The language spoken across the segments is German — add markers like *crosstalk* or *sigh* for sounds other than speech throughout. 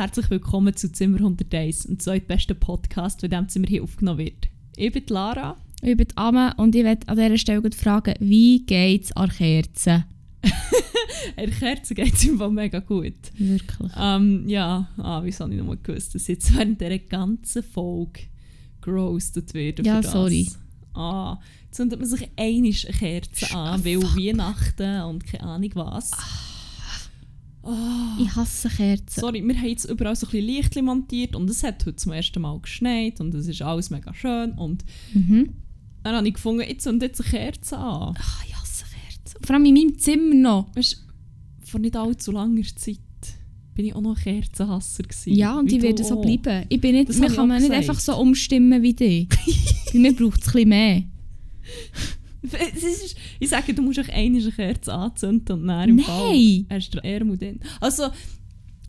Herzlich willkommen zu Zimmer 101, dem zweitbesten Podcast, in dem Zimmer hier aufgenommen wird. Ich bin Lara. Ich bin Amme und ich möchte an dieser Stelle fragen, wie geht es an Kerzen? *laughs* Der Kerze geht es ihm mega gut. Wirklich? Ähm, ja, ah, wieso habe ich noch mal gewusst, dass jetzt während dieser ganzen Folge gerostet wird. Ja, für das. sorry. Ah, zündet man sich einisch eine Kerze an, weil Weihnachten und keine Ahnung was. Ah. Ich hasse Kerzen. Sorry, wir haben jetzt überall so ein bisschen Lichtchen montiert und es hat heute zum ersten Mal geschneit und es ist alles mega schön und Mhm. dann habe ich gefunden, jetzt zündet jetzt eine Kerze an. Ach, ich hasse Kerzen. Vor allem in meinem Zimmer noch. Weißt vor nicht allzu langer Zeit bin ich auch noch Kerzenhasser gewesen. Ja, und werden du so auch. bleiben. Ich bin nicht, Das ich kann man nicht einfach so umstimmen wie dich. Mir braucht es ein bisschen mehr. *laughs* Ist, ich sage, du musst euch eine Kerze anzünden und dann im Nein. Fall hast du drin. Also,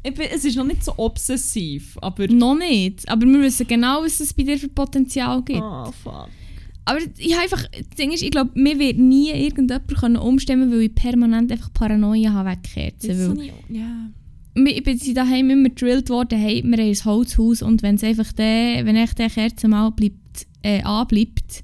ich bin, es ist noch nicht so obsessiv, aber... Noch nicht. Aber wir wissen genau, was es bei dir für Potenzial gibt. Ah, fuck. Aber ich einfach, das Ding ist, ich glaube, mir wird nie irgendjemand können umstimmen weil ich permanent einfach Paranoia habe wegen Kerzen. Jetzt Weil ich, ja. ich bin sie daheim immer gedrillt worden, hey, wir haben ein Holzhaus und wenn es einfach der, wenn echt der Kerze mal bleibt, äh, anbleibt,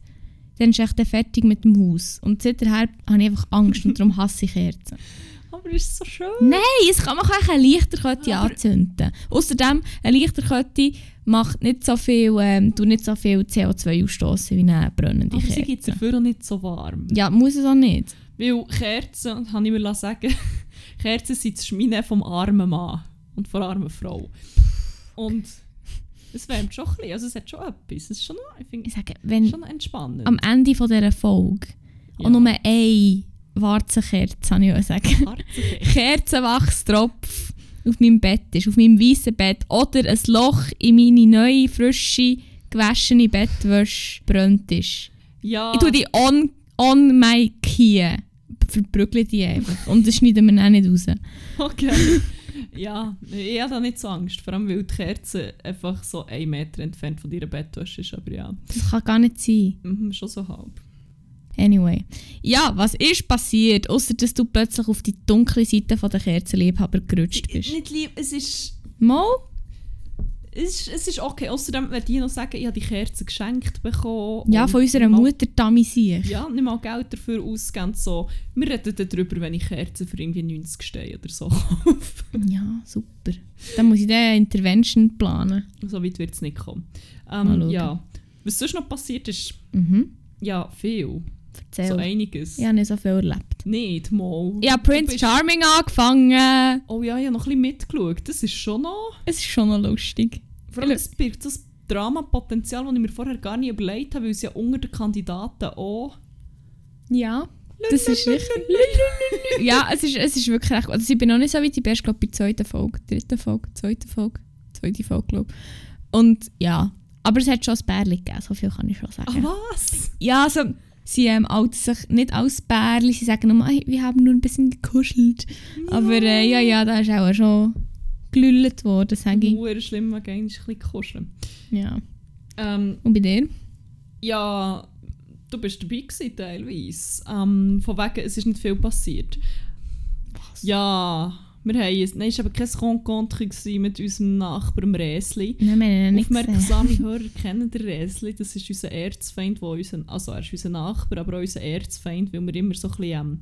dann ist echt fertig mit dem Haus. Und seither habe ich einfach Angst und darum hasse ich Kerzen. *laughs* Aber es ist so schön. Nein, es kann man auch eine Lichterkette Aber- anzünden. Außerdem, eine Lichterkette macht nicht so viel, ähm, tut nicht so viel CO2 ausstoßen wie eine brennende Aber sie Kerze. gibt es dafür auch nicht so warm. Ja, muss es auch nicht. Weil Kerzen, habe ich mir sagen *laughs* Kerzen sind das Schmine vom armen Mann und von der armen Frau. Und es wärmt schon ein bisschen, also es hat schon etwas. Es ist schon ich finde, Ich sage, wenn schon entspannend. am Ende von dieser Folge Ja. auch nur eine Warzenkerze, kann ich auch sagen. *laughs* Kerzenwachstropf auf meinem Bett ist, auf meinem weißen Bett, oder ein Loch in meine neue, frische, gewaschene Bettwäsche brennt ist. Ja, Ich tue die on, on my key. Verbrügle die einfach. Und das schneiden wir auch nicht raus. okay. Ja, ich habe da nicht so Angst, vor allem weil die Kerze einfach so einen Meter entfernt von deiner Bettwäsche ist, aber ja, Das kann gar nicht sein. mhm, schon so halb. Anyway. Ja, was ist passiert, außer dass du plötzlich auf die dunkle Seite von der Kerzenliebhaber gerutscht bist? Nicht lieb, es ist... Mal? Es ist, es ist okay, außerdem werde ich noch sagen, ich habe die Kerze geschenkt bekommen. Ja, von unserer mal- Mutter Tami sich. Ja, nicht mal Geld dafür ausgeben. So. Wir reden dann darüber, wenn ich Kerzen für irgendwie 90 stehe oder so *laughs* kaufe. Ja, super. Dann muss ich eine Intervention planen. so weit wird es nicht kommen. Ähm, ja. Was sonst noch passiert ist, Mhm. ja, viel. Erzähl. So einiges. ich habe nicht so viel erlebt. Nicht mal. Ich habe Prince bist- Charming angefangen. Oh ja, ich habe noch ein bisschen mitgeschaut. Das ist schon noch... Es ist schon noch lustig. Vor allem, es birgt so das Dramapotenzial, das ich mir vorher gar nicht überlegt habe, weil es ja unter den Kandidaten auch... Ja. Das ist richtig. ja, es ist, es ist wirklich recht. Also ich bin noch nicht so weit, ich bin erst glaube bei der zweiten Folge, dritten Folge, zweiten Folge, zweite Folge glaube Und ja, aber es hat schon ein Bärli gegeben, so viel kann ich schon sagen. Ah, was? Ja, also sie ähm, outen sich nicht als Bärli, sie sagen nur, «Hey, wir haben nur ein bisschen gekuschelt. Aber äh, ja, ja, da ist auch schon gelüllt worden, sage ich. Huere schlimm, man ein bisschen kuscheln. Ja. Ähm, Und bei dir? Ja, du bist dabei gewesen, teilweise. Ähm, von wegen, es ist nicht viel passiert. Was? Ja, wir haben... Nein, es war aber kein Rencontre mit unserem Nachbarn Räsli. Nein, wir haben ihn nicht gesehen. Aufmerksame Hörer kennen den Räsli. Das ist unser Erzfeind, wo unser, also er ist unser Nachbar, aber auch unser Erzfeind, weil wir immer so ein bisschen ähm,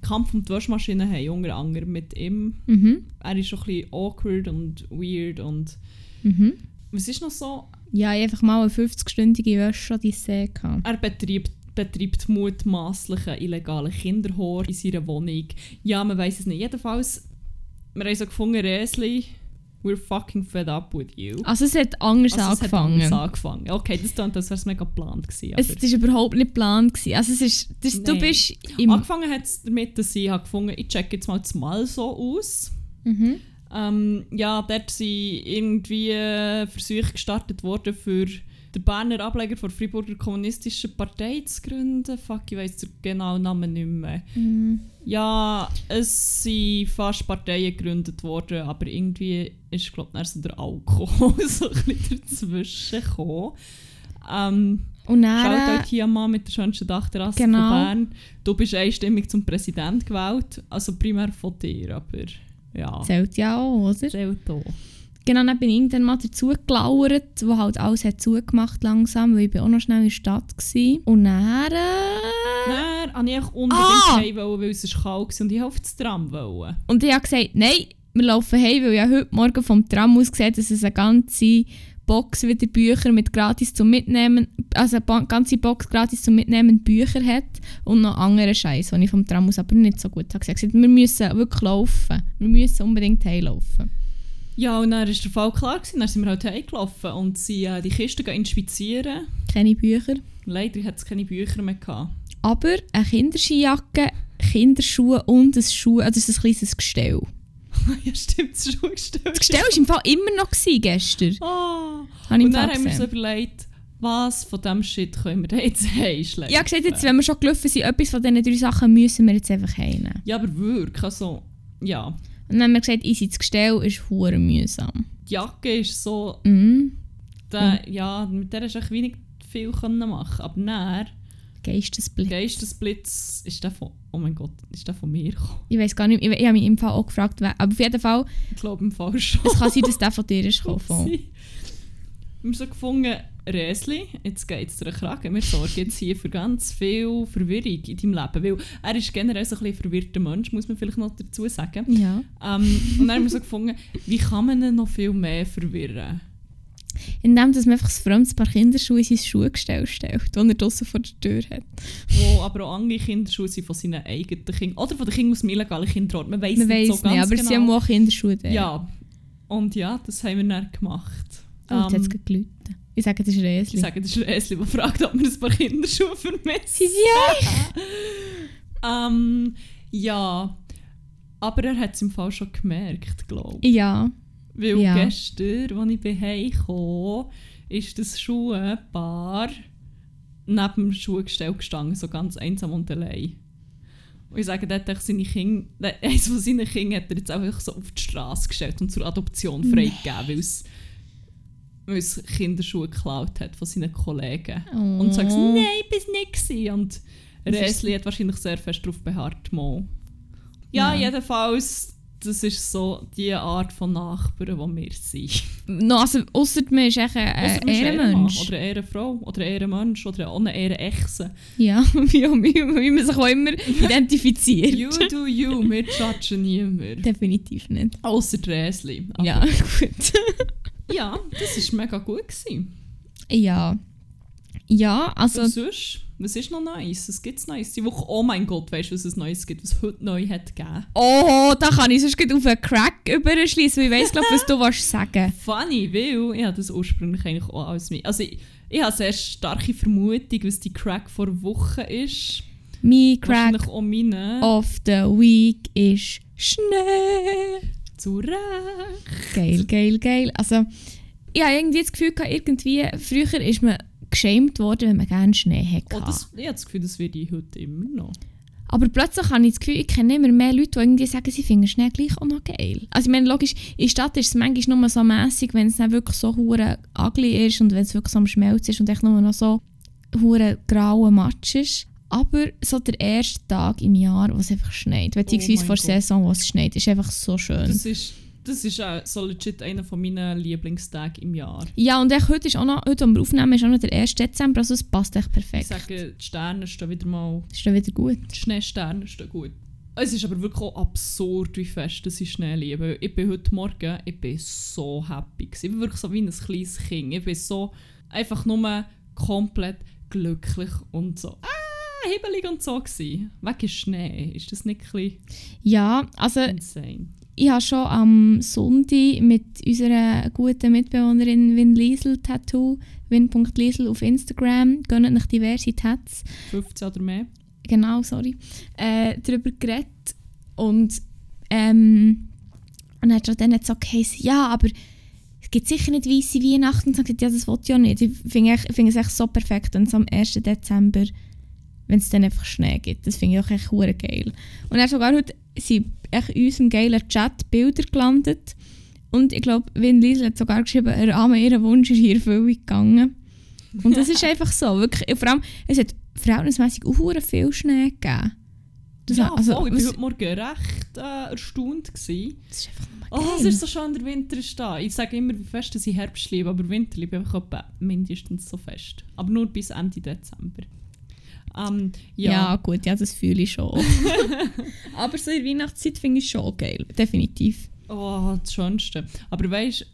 Kampf um die Waschmaschine haben, unter anderem mit ihm. Mhm. Er ist schon ein bisschen awkward und weird und... Mhm. Was ist noch so? Ja, ich einfach mal eine 50-stündige Wäsche an die See gehabt. Er betreibt, betreibt mutmaßlich einen illegalen Kinderhor in seiner Wohnung. Ja, man weiß es nicht. Jedenfalls, wir haben so gefunden, Räsli, we're fucking fed up with you. Also es hat anders Also, es hat angefangen. anders angefangen. Okay, das klingt, als wäre es mega geplant gewesen. Es war überhaupt nicht geplant. Gewesen. Also es ist, das, du bist im... angefangen hat es damit, dass ich habe gefunden ich check jetzt mal das Mal so aus. Mhm. Ähm, ja, dort sind irgendwie äh, Versuche gestartet worden, für den Berner Ableger der Freiburger Kommunistischen Partei zu gründen. Fuck, ich weiss den genauen Namen nicht mehr. Mhm. Ja, es sind fast Parteien gegründet worden, aber irgendwie ist, glaube ich, so der Alkohol *laughs* so ein bisschen dazwischen gekommen. Ähm, Und Schaut dann... euch hier mal mit der schönsten Dachterrasse Genau. von Bern. Du bist einstimmig zum Präsident gewählt, also primär von dir, aber ja, Zählt ja auch, oder? zählt auch. Genau, dann bin ich irgendwann mal dazu gelauert, wo halt alles hat zugemacht langsam, weil ich bin auch noch schnell in der Stadt war. Und dann... Äh, Dann wollte ich unbedingt Ah! heim, weil es kalt war und ich auf das Tram wollte. und ich habe gesagt, nein, wir laufen heim, weil ich heute Morgen vom Tram aus gesehen dass es eine ganze Box wieder Bücher mit gratis zum Mitnehmen, also eine ganze Box gratis zum Mitnehmen Bücher hat und noch andere Scheiß, die ich vom Tram aus aber nicht so gut habe. Ich habe gesagt, wir müssen wirklich laufen. Wir müssen unbedingt heimlaufen. Ja, und dann war der Fall klar. Gewesen. Dann sind wir halt heimgelaufen und sie äh, die Kiste inspizieren. Keine Bücher. Leider hat es keine Bücher mehr gehabt. Aber eine Kinderskijacke, Kinderschuhe und ein Schuh, also ein kleines Gestell. *laughs* ja, stimmt, das gestellt. Das Gestell war im Fall immer noch gewesen, gestern. Ah. Im Und dann haben wir uns überlegt, was von diesem Shit können wir denn jetzt *laughs* heimschleppen. Ich habe gesagt, jetzt, wenn wir schon gelaufen sind, etwas von diesen drei Sachen müssen wir jetzt einfach heimnehmen. Ja, aber wirklich, also, ja. Und dann haben wir gesagt, easy, das Gestell ist hure mühsam. Die Jacke ist so, Mhm. da, ja, mit der hast du wenig viel können machen Aber dann, Geistesblitz. Geistesblitz, ist der von, oh mein Gott, ist der von mir gekommen? Ich weiß gar nicht, ich, ich habe mich im Fall auch gefragt, wer, aber auf jeden Fall, Ich glaube im Fall schon. es kann sein, dass der von dir ist *laughs* gekommen. Wir haben so gefunden, Räsli, jetzt geht es dir Kragen. Wir sorgen jetzt hier für ganz viel Verwirrung in deinem Leben. Weil er ist generell so ein bisschen verwirrter Mensch, muss man vielleicht noch dazu sagen. Ja. Ähm, und dann haben wir so gefunden, wie kann man ihn noch viel mehr verwirren? Indem dass man einfach ein fremdes Paar Kinderschuhe in sein Schuhgestell stellt, das er draussen vor der Tür hat. Wo aber auch andere Kinderschuhe sind von seinen eigenen Kindern. Oder von den Kindern aus dem illegalen Kinderort. Man weiß nicht so ganz nicht, aber genau. sie haben auch Kinderschuhe da. Ja. Und ja, das haben wir dann gemacht. Oh, jetzt hat es Ähm, geläutet. Ich sage, das ist ich Räsli. sage, das ist Räsli, der fragt, ob wir ein paar Kinderschuhe. Sie sind Ähm, ja, aber er hat es im Fall schon gemerkt, glaube ich. Ja. Weil Ja. gestern, als ich bin heimgekommen ist das Schuhpaar neben dem Schuhgestell gestanden, so ganz einsam und allein. Und ich sage, dort hat seine Kinder, der- *laughs* eines von seinen Kindern hat er jetzt einfach so auf die Straße gestellt und zur Adoption freigegeben, weil es, weil es Kinderschuhe geklaut hat von seinen Kollegen. Oh. Und sagt, nein, es nicht. gewesen. Und Räsli hat wahrscheinlich sehr fest darauf beharrt. Mal. Ja, Ja. jedenfalls, das ist so die Art von Nachbarn, die wir sind. No, also, ausser man ist echt ein äh, Ehrenmensch. Oder eine Ehrenfrau. Oder ein Ehrenmensch. Oder eine Ehrenechse. Ja, *laughs* wie, wie, wie man sich auch immer *laughs* identifiziert. You do you. Wir judgen niemand. Definitiv nicht. Außer. Aber Ja, *laughs* gut. Ja, das war mega gut. Gewesen. ja. Ja, also, Und sonst, was ist noch Neues? Was gibt es Neues? Die Woche, oh mein Gott, weißt du, was es Neues gibt, was heute neu hat gegeben? oh, da kann ich sonst gleich auf einen Crack überschließen, weil ich weiss, glaub, was du willst sagen *laughs* Funny, weil ich habe das ursprünglich eigentlich auch als mir. Also ich, ich habe sehr starke Vermutung, was die Crack vor Wochen ist. Mein Crack auch meine. of the Week ist Schnee. Zu Recht. Geil, geil, geil. Also, ich habe irgendwie das Gefühl, gehabt, irgendwie, früher ist man geschämt worden, wenn man gerne Schnee hatte. Oh, das, ich habe das Gefühl, das werde ich heute immer noch. Aber plötzlich habe ich das Gefühl, ich kenne immer mehr Leute, die irgendwie sagen, sie finden Schnee gleich auch noch geil. Also ich meine, logisch, in der Stadt ist es manchmal nur so mässig, wenn es dann wirklich so hure ugly ist und wenn es wirklich so am Schmelzen ist und echt nur noch so hure grauer Matsch ist. Aber so der erste Tag im Jahr, wo es einfach schneit, beziehungsweise Oh vor Gott. Saison, wo es schneit, ist einfach so schön. Das ist, das ist auch so legit einer von meinen Lieblingstage im Jahr. ja, und echt, heute ist auch noch, heute, wo wir aufnehmen, ist auch noch der 1. Dezember, also es passt echt Ich perfekt. sage, die Sterne stehen wieder mal, ist dann wieder gut. die Schneesterne stehen gut. Es ist aber wirklich auch absurd, wie fest dass ich Schnee liebe. Ich bin heute Morgen ich bin so happy. Gewesen. Ich bin wirklich so wie ein kleines Kind. Ich bin so einfach nur komplett glücklich und so ah, hibbelig und so gewesen. Wegen Schnee. Ist das nicht ein Ja, also insane? ich habe schon am Sonntag mit unserer guten Mitbewohnerin Win Liesel Tattoo, win.liesel auf Instagram, gönnen nach diverse Tats, 15 oder mehr? genau, sorry, äh, darüber geredet und ähm, und dann hat dann so geheißen, ja, aber es gibt sicher nicht weisse Weihnachten. Und so gesagt, ja, das wollte ich auch nicht. Ich finde finde es echt so perfekt, wenn es am 1. Dezember, wenn es dann einfach Schnee gibt. Das finde ich auch echt hure geil. Und dann sogar heute sind echt in unserem geilen Chat Bilder gelandet. Und ich glaube, Win Liesel hat sogar geschrieben, er Arme, ihr Wunsch ist hier Erfüllung gegangen. Und das ist *laughs* einfach so. Wirklich, vor allem, es hat verhältnismäßig auch viel Schnee gegeben. Das ja, also, voll. Ich war heute Morgen recht äh, erstaunt. Gewesen. das ist einfach nur Oh, es ist so schön, der Winter ist da. Ich sage immer, wie fest dass ich Herbst liebe, aber Winter liebe ich einfach mindestens so fest. Aber nur bis Ende Dezember. Ähm, Ja. ja. gut, ja, das fühle ich schon. *laughs* Aber so in der Weihnachtszeit finde ich schon geil. Definitiv. Oh, das Schönste. Aber weißt du,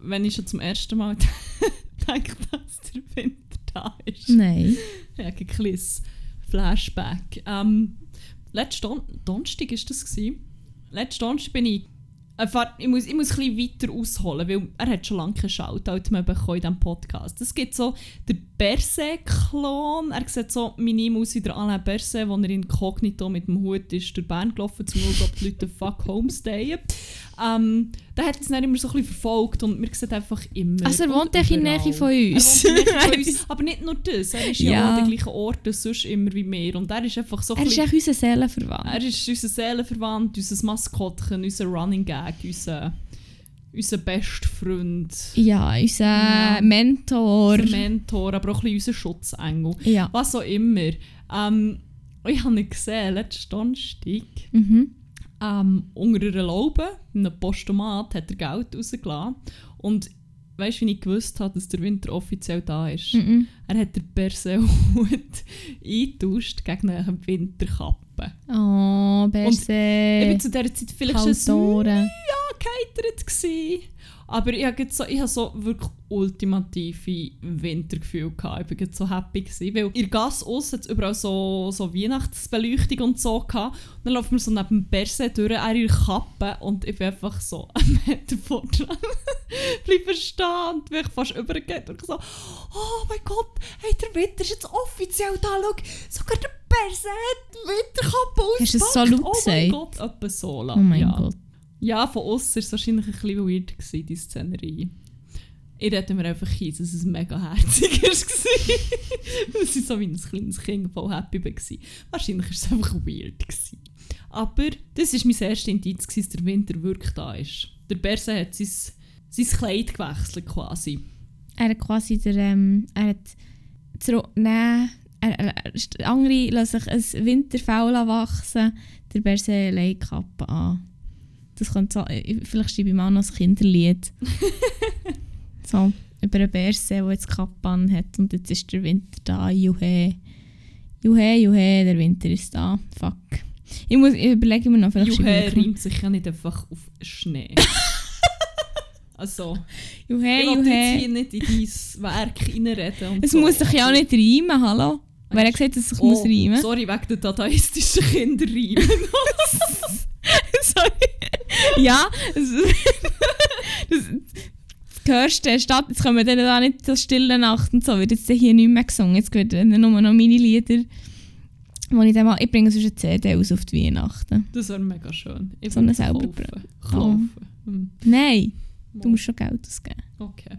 wenn ich schon zum ersten Mal *laughs* denke, dass der Winter da ist. Nein. Ja, ein kleines Flashback. Ähm, letzten Don Donnerstag war das. Gewesen. Letzten Donnerstag bin ich... fahr- Ich muss, ich muss ein bisschen weiter ausholen, weil er hat schon lange keinen Shoutout mehr bekommen in diesem Podcast. Es gibt so den Berset-Klon. Er sieht so minim aus wie der Berset, wo er inkognito mit dem Hut ist durch Bern gelaufen, schauen, ob die Leute fuck homestayen. Ähm, der hat uns dann immer so ein bisschen verfolgt und wir sehen einfach immer... Also er wohnt echt in der. Nähe von *laughs* uns. Er Nähe von. Aber nicht nur das, er ist ja, an den gleichen Orten sonst immer wie wir. Und er ist einfach so ein Er ist bisschen- echt unser Seelenverwandt. er ist unser Seelenverwandt, unser Maskottchen, unser Running Gag, unser, unser bester Freund, Ja, unser Ja. Mentor. unser Mentor, aber auch ein bisschen unser Schutzengel. Ja. Was auch immer. Ähm, ich habe ihn gesehen, letzten Donnerstag, Mhm. Ähm, unter einer Laube, in einem Postomat, hat er Geld rausgelassen. Und weißt du, wie ich gewusst habe, dass der Winter offiziell da ist? Mhm. Er hat den Perseehut *laughs* eingetauscht gegen eine Winterkappe. Oh, Ich Berse. war zu dieser Zeit vielleicht schon Kaltoren. geheitert gsi. Aber ich hatte so, ich hab so wirklich ultimative Wintergefühle. Gehabt. Ich war jetzt so happy. Gewesen, weil in der Gasse aussen hat überall so, so Weihnachtsbeleuchtung und so. Gehabt. Und dann laufen wir so neben dem Berse durch, er in Kappe und ich bin einfach so *laughs* einen Meter vor dran. *laughs* Bleibe stehen und bin fast übergegangen und ich so «Oh mein Gott, hey, der Winter ist jetzt offiziell da, schau, sogar der Berse hat die Winterkappe Hast du es so ausgepackt. laut Oh mein gesagt? Gott, etwa so laut, Oh mein ja. Gott. Ja, von außen war es wahrscheinlich ein bisschen weird, gewesen, die Szenerie. Ich rede mir einfach ein, dass es mega herzig *laughs* war. Weil ich so wie ein kleines Kind voll happy war. Wahrscheinlich war es einfach weird. Gewesen. Aber das war mein erstes Indiz, dass der Winter wirklich da ist. Der Berse hat sein, sein Kleid gewechselt quasi. Er hat quasi der, ähm, er hat zurück, nein, er, er, er, andere lassen sich ein Winterfell wachsen, der Berse eine Leihkappe an. Das könnte so, äh, vielleicht schreibe ich mal noch ein Kinderlied. *laughs* so, über einen Berse, der jetzt Kappe an hat und jetzt ist der Winter da, juhe. Juhe, juhe, der Winter ist da, fuck. Ich, muss, ich überlege mir noch, vielleicht Juhe ich reimt sich ja nicht einfach auf Schnee. *laughs* also, Juhe, ich will jetzt hier nicht in dein Werk reinreden. Es so. muss sich ja auch nicht reimen, hallo? Wer hat gesagt, dass es sich muss reimen? Oh, Sorry, wegen der dadaistischen Kinderreime. *laughs* Sorry. Ja, das, hörst du, statt, jetzt kommen dann da nicht so stille Nacht und so, wird jetzt hier nicht mehr gesungen. Jetzt werden nur noch meine Lieder, wo ich dann mal, ich bringe sonst eine CD aus auf die Weihnachten. Das wäre mega schön. Ich So eine selber kaufen. Kaufen. Hm. Nein, du musst schon Geld ausgeben. Okay.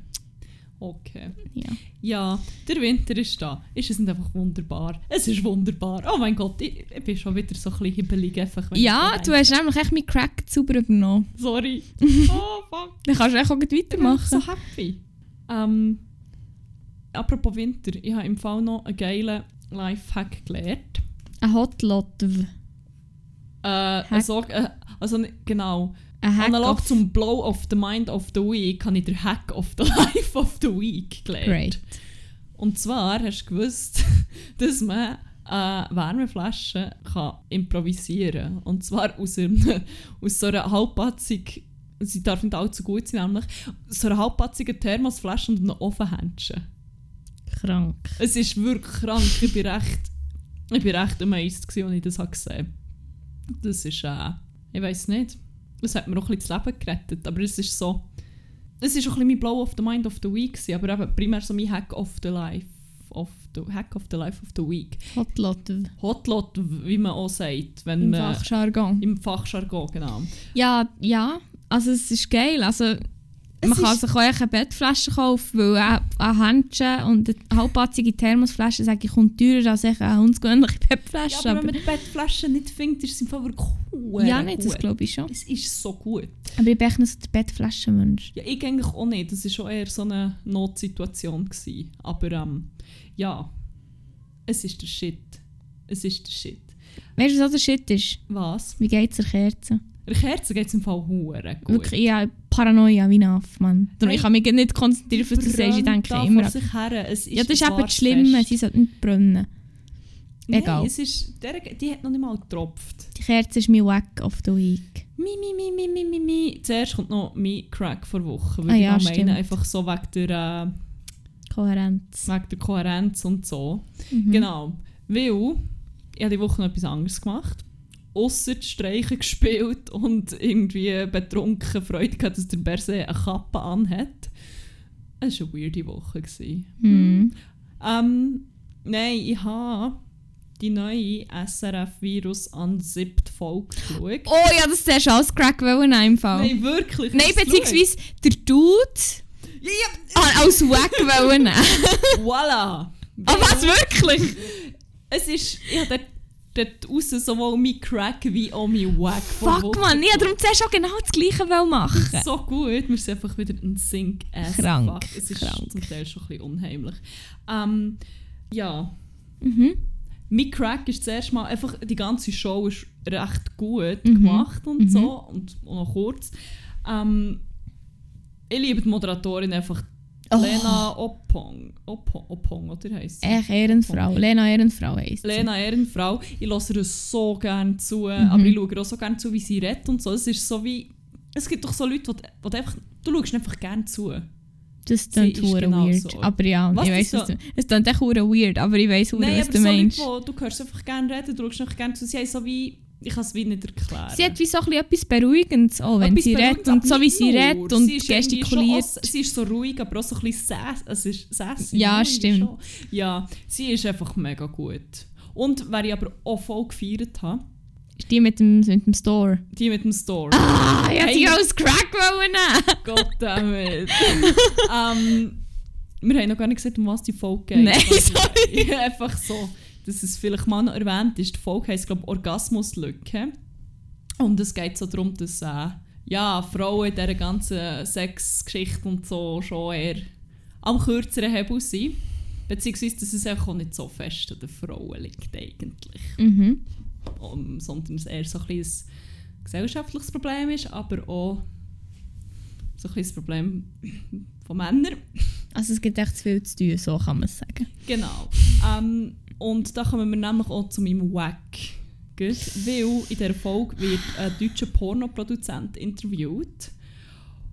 Okay. Ja. Ja, der Winter ist da. Ist es nicht einfach wunderbar? Es ist wunderbar. Oh mein Gott, ich, ich bin schon wieder so ein bisschen hibbelig. Einfach, Ja, du hast nämlich echt meinen Crack sauber übernommen. Sorry. *laughs* Oh, fuck. Dann kannst du echt auch gleich Ich bin weitermachen. so happy. Ähm, apropos Winter, ich habe im Fall noch einen geilen Lifehack gelernt. Ein Hotlotv. Äh, Hack. so, äh, also genau. Analog zum Blow of the Mind of the Week habe ich den Hack of the *laughs* Life of the Week gelernt. Great. Und zwar hast du gewusst, *laughs* dass man äh, Wärmeflaschen kann improvisieren kann. Und zwar aus, einem, *laughs* aus so einer halbpatzig, sie darf nicht allzu gut sein, nämlich so einer halbpatzigen Thermosflasche und einem Ofenhändchen. Krank. Es ist wirklich krank. Ich bin recht, ich bin recht amazed, als ich das habe gesehen Das ist, äh, ich weiß nicht, das hat mir auch ein bisschen das Leben gerettet. Aber es ist so, es ist auch ein bisschen mein Blow of the Mind of the Week, gewesen, aber eben primär so mein Hack of the Life. Of the, Hack of the Life of the Week. Hotlotv. Hotlot, wie man auch sagt, wenn Im man Fachjargon. im Fachjargon, genau. Ja, ja. Also es ist geil. Also, Es man kann sich auch eine Bettflasche kaufen, weil ein, ein Händchen und eine halbpatzige Thermosflasche, sage ich, kommt teurer als eine hundsgewöhnliche Ja, Bettflasche. aber aber wenn man die Bettflasche nicht findet, ist es im Fall wirklich cool. ja, nicht, das glaube ich schon. Es ist so gut. Aber ich bin echt nicht so der Bettflaschenmensch. Ja, ich eigentlich auch nicht. Das war schon eher so eine Notsituation. Gewesen. Aber ähm, ja, es ist der Shit. Es ist der Shit. Weißt du, was auch der Shit ist? Was? Wie geht es der Kerze? Der Kerze geht es im Fall hure gut. Wirklich, ja, Paranoia wie Naff, Mann. Hey, ich kann mich nicht konzentrieren, was du sagst. Ich denke da immer sich her. Es ist Ja, das ist eben das Schlimme, sie sollte nicht brennen. Egal. Nein, es ist, der, die hat noch nicht mal getropft. Die Kerze ist mein Wack of the Week. Mi, mi, mi, mi, mi, mi, mi. Zuerst kommt noch mein Crack vor Woche. Weil Ah ich ja, stimmt. meine, einfach so wegen der, äh, Kohärenz. wegen der Kohärenz und so. Mhm. Genau. Weil ich habe die Woche noch etwas anderes gemacht. Ausser die Streichen gespielt und irgendwie betrunken Freude gehabt, dass der Berse eine Kappe anhat. Es war eine weirde Woche. Gewesen. Mhm. Ähm, nein, ich habe die neue SRF-Virus an siebte Folge geschaut. Oh ja, das ist als Crack in einem Fall. Nein, wirklich. Nein, beziehungsweise der Dude geschaut? Ja, ah, als Wack wollen ja, voilà. Ah, was, wirklich? Es ist, ich habe dort, dort raus sowohl mein Crack wie auch mein Wack Fuck, man, ich darum zuerst auch genau das Gleiche machen. so gut. Wir sind einfach wieder ein Sync as Krank, fuck. Es ist krank. zum Teil schon ein bisschen unheimlich. Ähm, ja, Mhm. mein Crack ist zuerst mal einfach, die ganze Show ist recht gut Mhm. gemacht und Mhm. so und, und noch kurz. Ähm, ich liebe die Moderatorin einfach Oh. Lena Oppong. Oppong, Oppong oder heisst sie? Echt Ehrenfrau. Lena Ehrenfrau heisst sie. Lena Ehrenfrau, ich höre ihr so gerne zu, Mhm. aber ich schaue auch so gerne zu, wie sie redet und so. Es ist so wie, es gibt doch so Leute, die, die einfach, du schaust einfach gerne zu. Das klingt hure genau weird. so. Aber ja, Was ich weiss, was du... Es klingt echt hure weird, aber ich weiss hure, was du so meinst. Leute, wo du hörst einfach gerne reden, du schaust einfach gerne zu. Sie haben so wie, ich kann es wie nicht erklären. Sie hat wie so etwas Beruhigendes, auch wenn Etwas sie redet und so wie sie redet und Sie gestikuliert. Auch- sie ist so ruhig, aber auch so ein bisschen sass, sassy. Ja, irgendwie stimmt. schon. Ja, sie ist einfach mega gut. Und wer ich aber auch voll gefeiert habe, Ist die mit dem, mit dem Store? die mit dem Store. Ah, ich hätte sie als Crack wollen nehmen. Goddammit. *laughs* ähm, wir haben noch gar nicht gesagt, um was die Folge geht. Nein, Also, sorry. *laughs* Einfach so, dass es vielleicht mal noch erwähnt ist. Die Folge heisst, glaube Orgasmuslücke. Und es geht so darum, dass äh, ja, Frauen in dieser ganzen Sexgeschichte und so schon eher am kürzeren Hebel sind. Beziehungsweise, dass es auch nicht so fest an den Frauen liegt eigentlich. Mhm. Um, sondern es eher so ein, ein gesellschaftliches Problem ist, aber auch so ein das Problem von Männern. Also es gibt echt zu viel zu tun, so kann man es sagen. Genau. Ähm, und da kommen wir nämlich auch zu meinem Wack. Gut, weil in dieser Folge wird ein deutscher Pornoproduzent interviewt.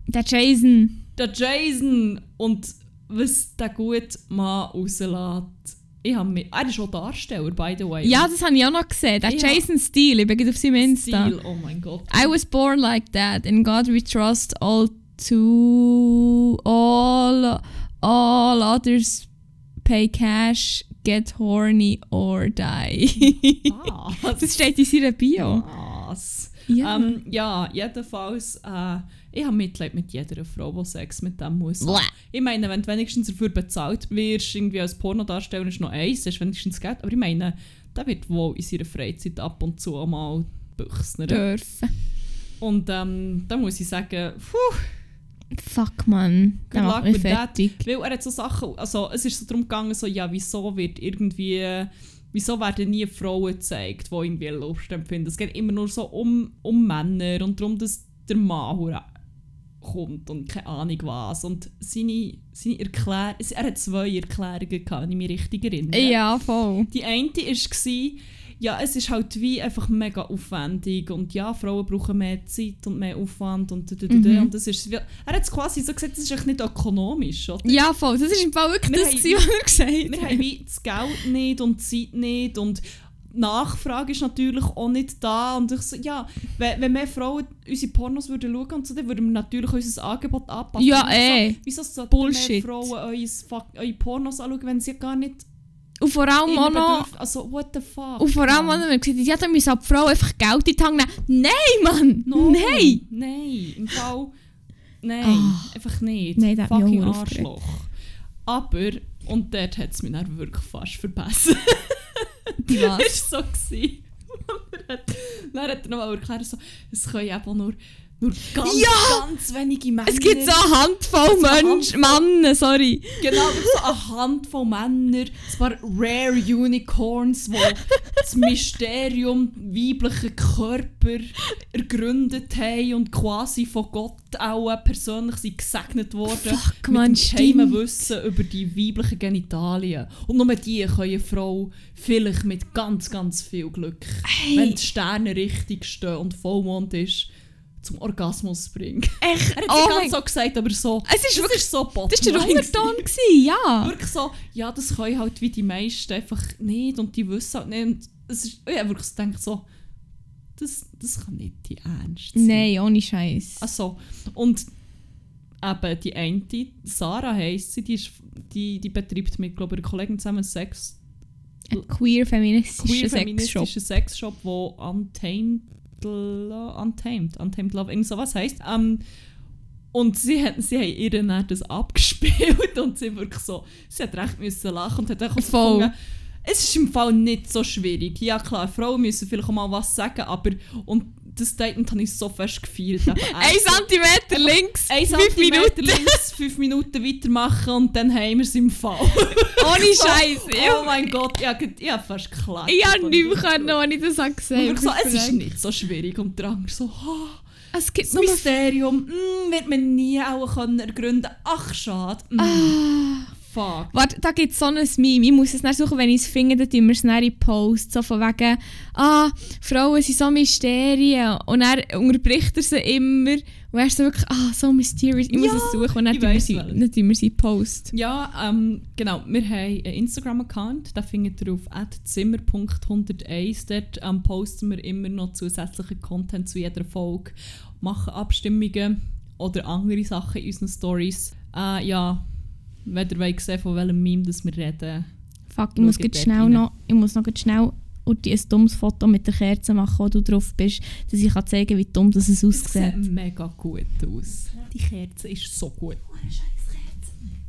Der Jason. Der Jason und was der gut Mann rauslässt. Ich habe mich, er ist auch Darsteller, by the way. Ja, das habe ich auch noch gesehen. Der Ja. Jason Steele, ich bin auf seinem Insta. Stil, oh mein Gott. I was born like that. In God we trust all to all all others pay cash, get horny or die. Ah, *laughs* das steht in seiner Bio. Was? Ja. Ähm, ja, jedenfalls, äh, ich habe Mitleid mit jeder Frau, die Sex mit dem muss. Bläh. Ich meine, wenn du wenigstens dafür bezahlt wirst, irgendwie als Pornodarsteller ist noch eins, das ist wenigstens Geld. Aber ich meine, der wird wohl in seiner Freizeit ab und zu mal büchsnern. Dürfen. Und ähm, da muss ich sagen, puh, Fuck, man. Der macht mich with that. fertig. weil er hat so Sachen, also es ist so darum gegangen, so, ja, wieso wird irgendwie, wieso werden nie Frauen gezeigt, die irgendwie Lust empfinden. Es geht immer nur so um, um Männer und darum, dass der Mann kommt und keine Ahnung was. Und seine, seine Erklärung, er hat zwei Erklärungen gehabt, wenn ich mich richtig erinnere. Ja, voll. Die eine war, ja, es ist halt wie einfach mega aufwendig und ja, Frauen brauchen mehr Zeit und mehr Aufwand und, und, und, Mhm. und das ist, er hat es quasi so gesagt, das ist echt nicht ökonomisch, oder? Ja, voll. Das ist im Fall wirklich Wir das, haben- was er gesagt Wir hat. haben wie das Geld nicht und die Zeit nicht und die Nachfrage ist natürlich auch nicht da und ich so, ja, wenn, wenn mehr Frauen unsere Pornos würden schauen und so, dann würden wir natürlich unser Angebot anpassen. Ja, Wieso- eh. Wieso sollten mehr Frauen eure Pornos anschauen, wenn sie gar nicht Und vor allem auch noch... Also, what the fuck? Und vor allem, Mann? wenn man gesagt ja, dann müssen die Frau einfach Geld in die Hand nehmen. Nein, Mann! No, Nein! Nein, im Fall. Nein, Ah. einfach nicht. Nein, das mich Fucking auch. Arschloch. Aber, und dort hat es mich dann wirklich fast verbessert. *laughs* Die Das war *laughs* so. gewesen. *laughs* dann hat er noch mal erklärt, so, es können eben nur Nur ganz, Ja! ganz wenige Männer. Es gibt so eine Handvoll so Mensch, Männer, sorry. Genau, so eine Handvoll Männer, ein paar Rare Unicorns, die das Mysterium weiblicher Körper ergründet haben und quasi von Gott auch persönlich sind gesegnet worden. Fuck, mit man, dem. Wissen über die weiblichen Genitalien. Und nur die können eine Frau vielleicht mit ganz, ganz viel Glück, Hey. wenn die Sterne richtig stehen und Vollmond ist, zum Orgasmus bringen. Echt? Er hat Oh ganz so gesagt, aber so. Es ist das wirklich- ist so Das war der bottom Unterton, ja. *laughs* wirklich so, ja, das können halt wie die meisten einfach nicht und die wissen halt nicht. Und es ist, ich habe wirklich so gedacht, so, das, das kann nicht die Ernst sein. Nein, ohne Scheiß. Also, und eben die eine, Sarah heisst sie, die, ist, die, die betreibt mit, glaube ich, einer Kollegin zusammen Sex, Ein queer feministischer queer Sexshop. feministischen Sexshop, wo Untamed, Untamed, Untamed Love, irgend sowas heisst. Ähm, und sie, hat, sie haben ihr dann das abgespielt und sie wirklich so, sie hat recht müssen lachen und hat Voll. gefunden, es ist im Fall nicht so schwierig. Ja klar, Frauen müssen vielleicht auch mal was sagen, aber und das Statement habe ich so fest gefeiert. eben Ein Zentimeter links, ein fünf Minuten. links, fünf Minuten weitermachen und dann haben wir es im Fall. Ohne *laughs* Scheiß. oh mein Gott, ich habe ich hab fast geklappt. Ich habe nicht mehr können, als ich das habe gesehen Und so, habe. es ist nicht so schwierig und der andere so, oh, Es gibt das. Mysterium mm, wird man nie auch können ergründen. Ach schade. Mm, Ah. Fuck. Warte, da gibt es so ein Meme. Ich muss es dann suchen, wenn ich es finde, dann tun wir es in Post. So von wegen, ah, Frauen sind so Mysterien. Und dann unterbricht er sie immer. Und er ist so wirklich, ah, so mysterious. Ich muss Ja, es suchen und dann tun wir sie, dann tun wir sie Post. Ja, ähm, genau. Wir haben einen Instagram-Account, den findet ihr auf zimmer.101. Dort ähm, posten wir immer noch zusätzlichen Content zu jeder Folge, machen Abstimmungen oder andere Sachen in unseren Stories. Äh, ja, wenn ihr wollt sehen, von welchem Meme das wir reden. Fuck, ich muss schnell rein. noch, ich muss noch schnell ein dummes Foto mit der Kerze machen, wo du drauf bist, dass ich kann zeigen wie dumm das es Es sieht aussieht. mega gut aus. Die Kerze ist so gut.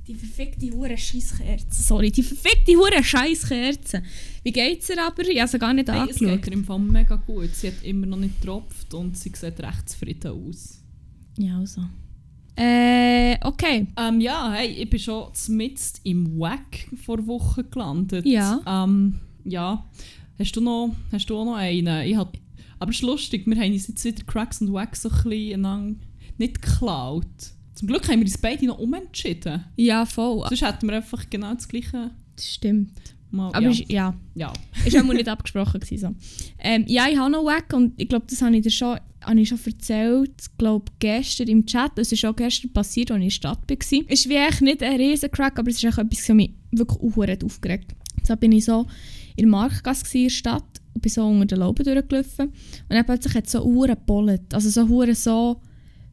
Die verfickte hure Scheisskerze. Sorry, die verfickte hure Scheisskerze. Wie geht's ihr aber? Ich habe sie gar nicht Hey, es angeschaut. geht ihr im Fall mega gut. Sie hat immer noch nicht getropft und sie sieht recht zufrieden aus. Ja, also. Äh, okay. Ähm, ja, hey, ich bin schon mitten im Wack vor Wochen gelandet. Ja. Ähm, ja. Hast du, noch, hast du auch noch einen? Ich hab, aber es ist lustig, wir haben uns jetzt wieder Cracks und Wacks so ein bisschen nicht geklaut. Zum Glück haben wir uns beide noch umentschieden. Ja, voll. Sonst hätten wir einfach genau das gleiche Das stimmt. Mal... Aber ja. ist, ja, ja. *laughs* ist auch mal nicht abgesprochen gewesen, so. Ähm, ja, ich habe noch weg und ich glaube, das habe ich dir schon, habe ich schon erzählt, ich glaube gestern im Chat, es ist auch gestern passiert, als ich in der Stadt war. Es ist wie eigentlich nicht ein riesen Crack, aber es ist auch etwas, was mich wirklich aufgeregt hat. So bin ich so in der Marktgasse in der Stadt und bin so unter den Lauben durchgelaufen und dann plötzlich hat es so Uhren gebollet. Also so Uhren so,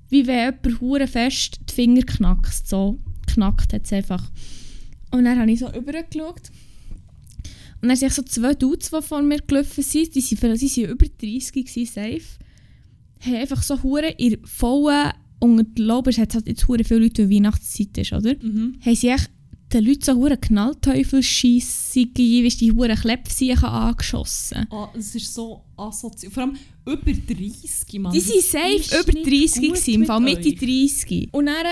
wie wenn jemand fest die Finger knackst. So knackt hat es einfach. Und dann habe ich so rübergeschaut und dann sind so zwei Dudes, die vor mir gelaufen sind, die sind über 30 gewesen, safe, haben einfach so Huren in vollen, unter den Lauben, es hat halt jetzt hure viele Leute, weil Weihnachtszeit ist, oder? Mhm. Haben sie echt den Leuten so hure Knallteufel-Scheissige, wie die hure Klepfsiechen angeschossen. Ah, es ist so asozial. Vor allem über 30, Mann. Die Das sind safe über nicht 30 gut gewesen, im mit Fall Mitte euch. 30. Und dann,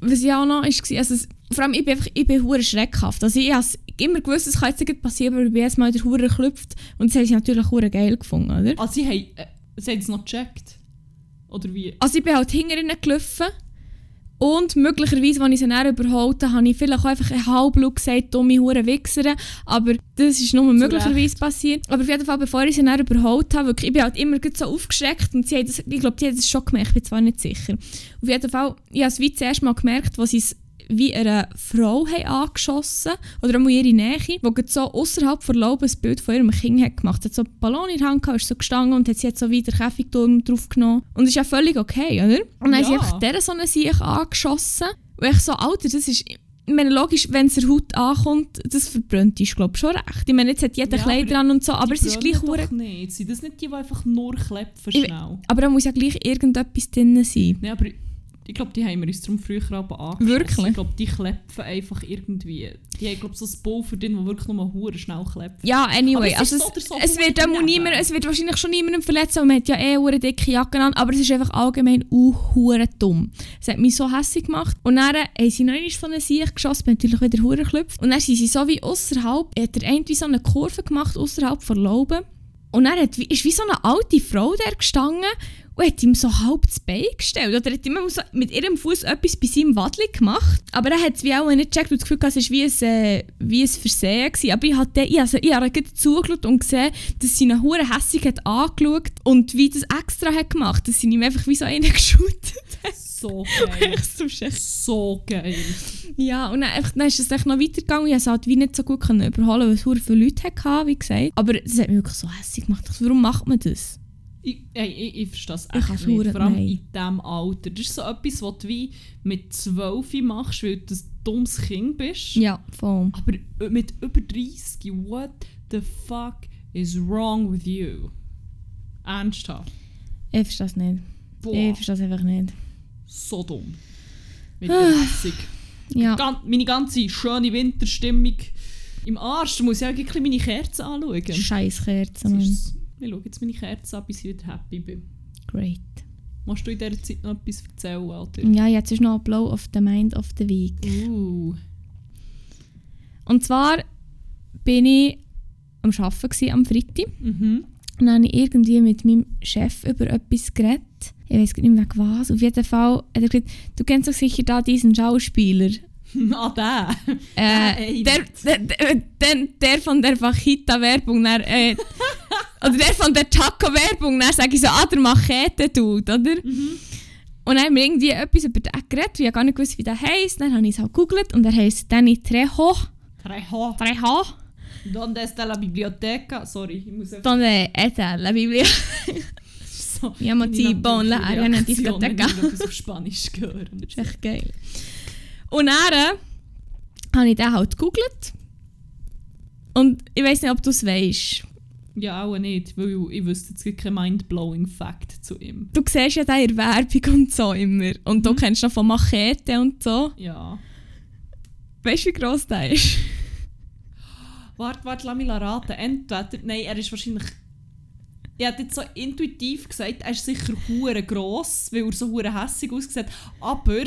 was ja auch noch ist, also vor allem ich bin einfach, ich bin hure schreckhaft. Also ich habe immer gewusst, es kann jetzt nicht passieren, aber ich bin jedes Mal der hure geklüpft und das haben sie natürlich hure geil gefunden, oder? Ah, sie haben, äh, sie haben es noch gecheckt. Oder wie? Also ich bin halt hinter ihnen gelaufen und möglicherweise, als ich sie dann überholt habe, habe ich vielleicht auch einfach ein halblaut gesagt, dumme hure Wichser, aber das ist nur möglicherweise passiert. Aber auf jeden Fall, bevor ich sie dann überholt habe, wirklich, ich bin halt immer so aufgeschreckt und sie haben das, ich glaube, sie haben das schon gemerkt, ich bin zwar nicht sicher. Auf jeden Fall, ich habe es wie zuerst mal gemerkt, als sie es wie eine Frau haben angeschossen oder einmal ihre Nähe, die so außerhalb der Laube ein Bild von ihrem Kind hat gemacht. Sie hat so einen Ballon in der Hand gehabt, ist so gestanden und hat sie jetzt so wieder Käfigturm drauf genommen. Und das ist ja völlig okay, oder? Und dann Ja. haben sie einfach dieser so eine Sieg angeschossen. Und ich so, Alter, das ist... Ich meine, logisch, wenn es der Haut ankommt, das verbrennt ist, glaube ich, schon recht. Ich meine, jetzt hat jeder Ja, Kleider an und so, aber es ist gleich... doch nicht. Sind das nicht die, die einfach nur klepfen Ich- schnell? Aber da muss ja gleich irgendetwas drin sein. Nein, aber Ich glaube, die haben wir uns darum früher aber angeschaut. Wirklich? Ich glaube, die klepfen einfach irgendwie. Die haben, glaube ich, so ein Pulver drin, das wirklich nur hure schnell klebt. Ja, anyway. Es also es, so so es, wird hure auch niemand, es wird wahrscheinlich schon niemandem verletzen, weil man hat ja eh eine dicke Jacke an, aber es ist einfach allgemein uh, hure dumm. Es hat mich so hässlich gemacht. Und dann haben sie noch einmal von einer Sieg geschossen, bin natürlich wieder hure geklopft. Und dann sind sie so wie außerhalb, hat der eine wie so eine Kurve gemacht, außerhalb von Lauben. Und dann hat, ist wie so eine alte Frau da gestanden und hat ihm so halb das Bein gestellt. Oder hat immer so mit ihrem Fuß etwas bei seinem Wadli gemacht. Aber er hat es wie auch nicht gecheckt und das Gefühl, gehabt, es war wie ein, äh, wie ein Versehen. Gewesen. Aber ich habe ich, also, ich habe zugeschaut und gesehen, dass sie ihn hure hässig hat angeschaut und wie das extra hat gemacht. Dass sie ihm einfach wie so einen geil. hat. so *laughs* schlecht. so geil. Ja, und dann, einfach, dann ist es echt noch weitergegangen. Ich konnte es halt wie nicht so gut überholen, weil es viele Leute hatte, wie gesagt. Aber es hat mich wirklich so hässlich gemacht. Warum macht man das? Ich, ich, ich verstehe es Ich echt kann's nicht. Vor allem nein. in diesem Alter. Das ist so etwas, was du wie mit 12 machst, weil du ein dummes Kind bist. Ja, voll. Aber mit über 30, what the fuck is wrong with you? Ernsthaft. Ich verstehe es nicht. Boah, Ich verstehe es einfach nicht. so dumm. Mit der hässig. Ja. Gan meine ganze schöne Winterstimmung im Arsch. Da muss ich auch ein bisschen meine Kerzen anschauen. Scheiß Kerzen, Das Mann. Ich schaue jetzt meine Kerzen an, bis ich wieder happy bin. Great. Musst du in dieser Zeit noch etwas erzählen, Alter? Ja, jetzt ist noch ein Blow of the Mind of the Week. Uh. Und zwar bin ich am Arbeiten gewesen, am Freitag. Mhm. Und dann habe ich irgendwie mit meinem Chef über etwas geredet. Ich weiß nicht mehr was. Auf jeden Fall hat er gesagt, du kennst doch sicher da diesen Schauspieler. *laughs* ah, der. Äh, der, der, der, der, der von der Fachita-Werbung, dann, äh, *laughs* oder der von der Taco-Werbung, dann sage ich so, ah, der Machete-Dude, oder? Mhm. Und dann haben wir irgendwie etwas über den geredet, ich habe gar nicht gewusst, wie der heisst. Dann habe ich es halt gegoogelt und er heisst Danny Trejo. Trejo. Trejo. Donde está la biblioteca? Sorry, ich muss einfach Donde está la Biblia? *laughs* so... Ja, motivo en la arena discoteca. Ich etwas auf Spanisch hören. Das ist echt geil. Und dann habe ich den halt gegoogelt. Und ich weiß nicht, ob du es weißt. Ja, auch nicht, weil ich wüsste jetzt keinen mind-blowing Fact zu ihm. Du siehst ja den in der Werbung und so immer. Und du Mhm. kennst noch von Machete und so. Ja. Weißt du, wie gross der ist? Warte, warte, lass mich raten. Entweder... Nein, er ist wahrscheinlich... Ich hätte jetzt so intuitiv gesagt, er ist sicher hure gross, weil er so hure hässig aussieht. Aber...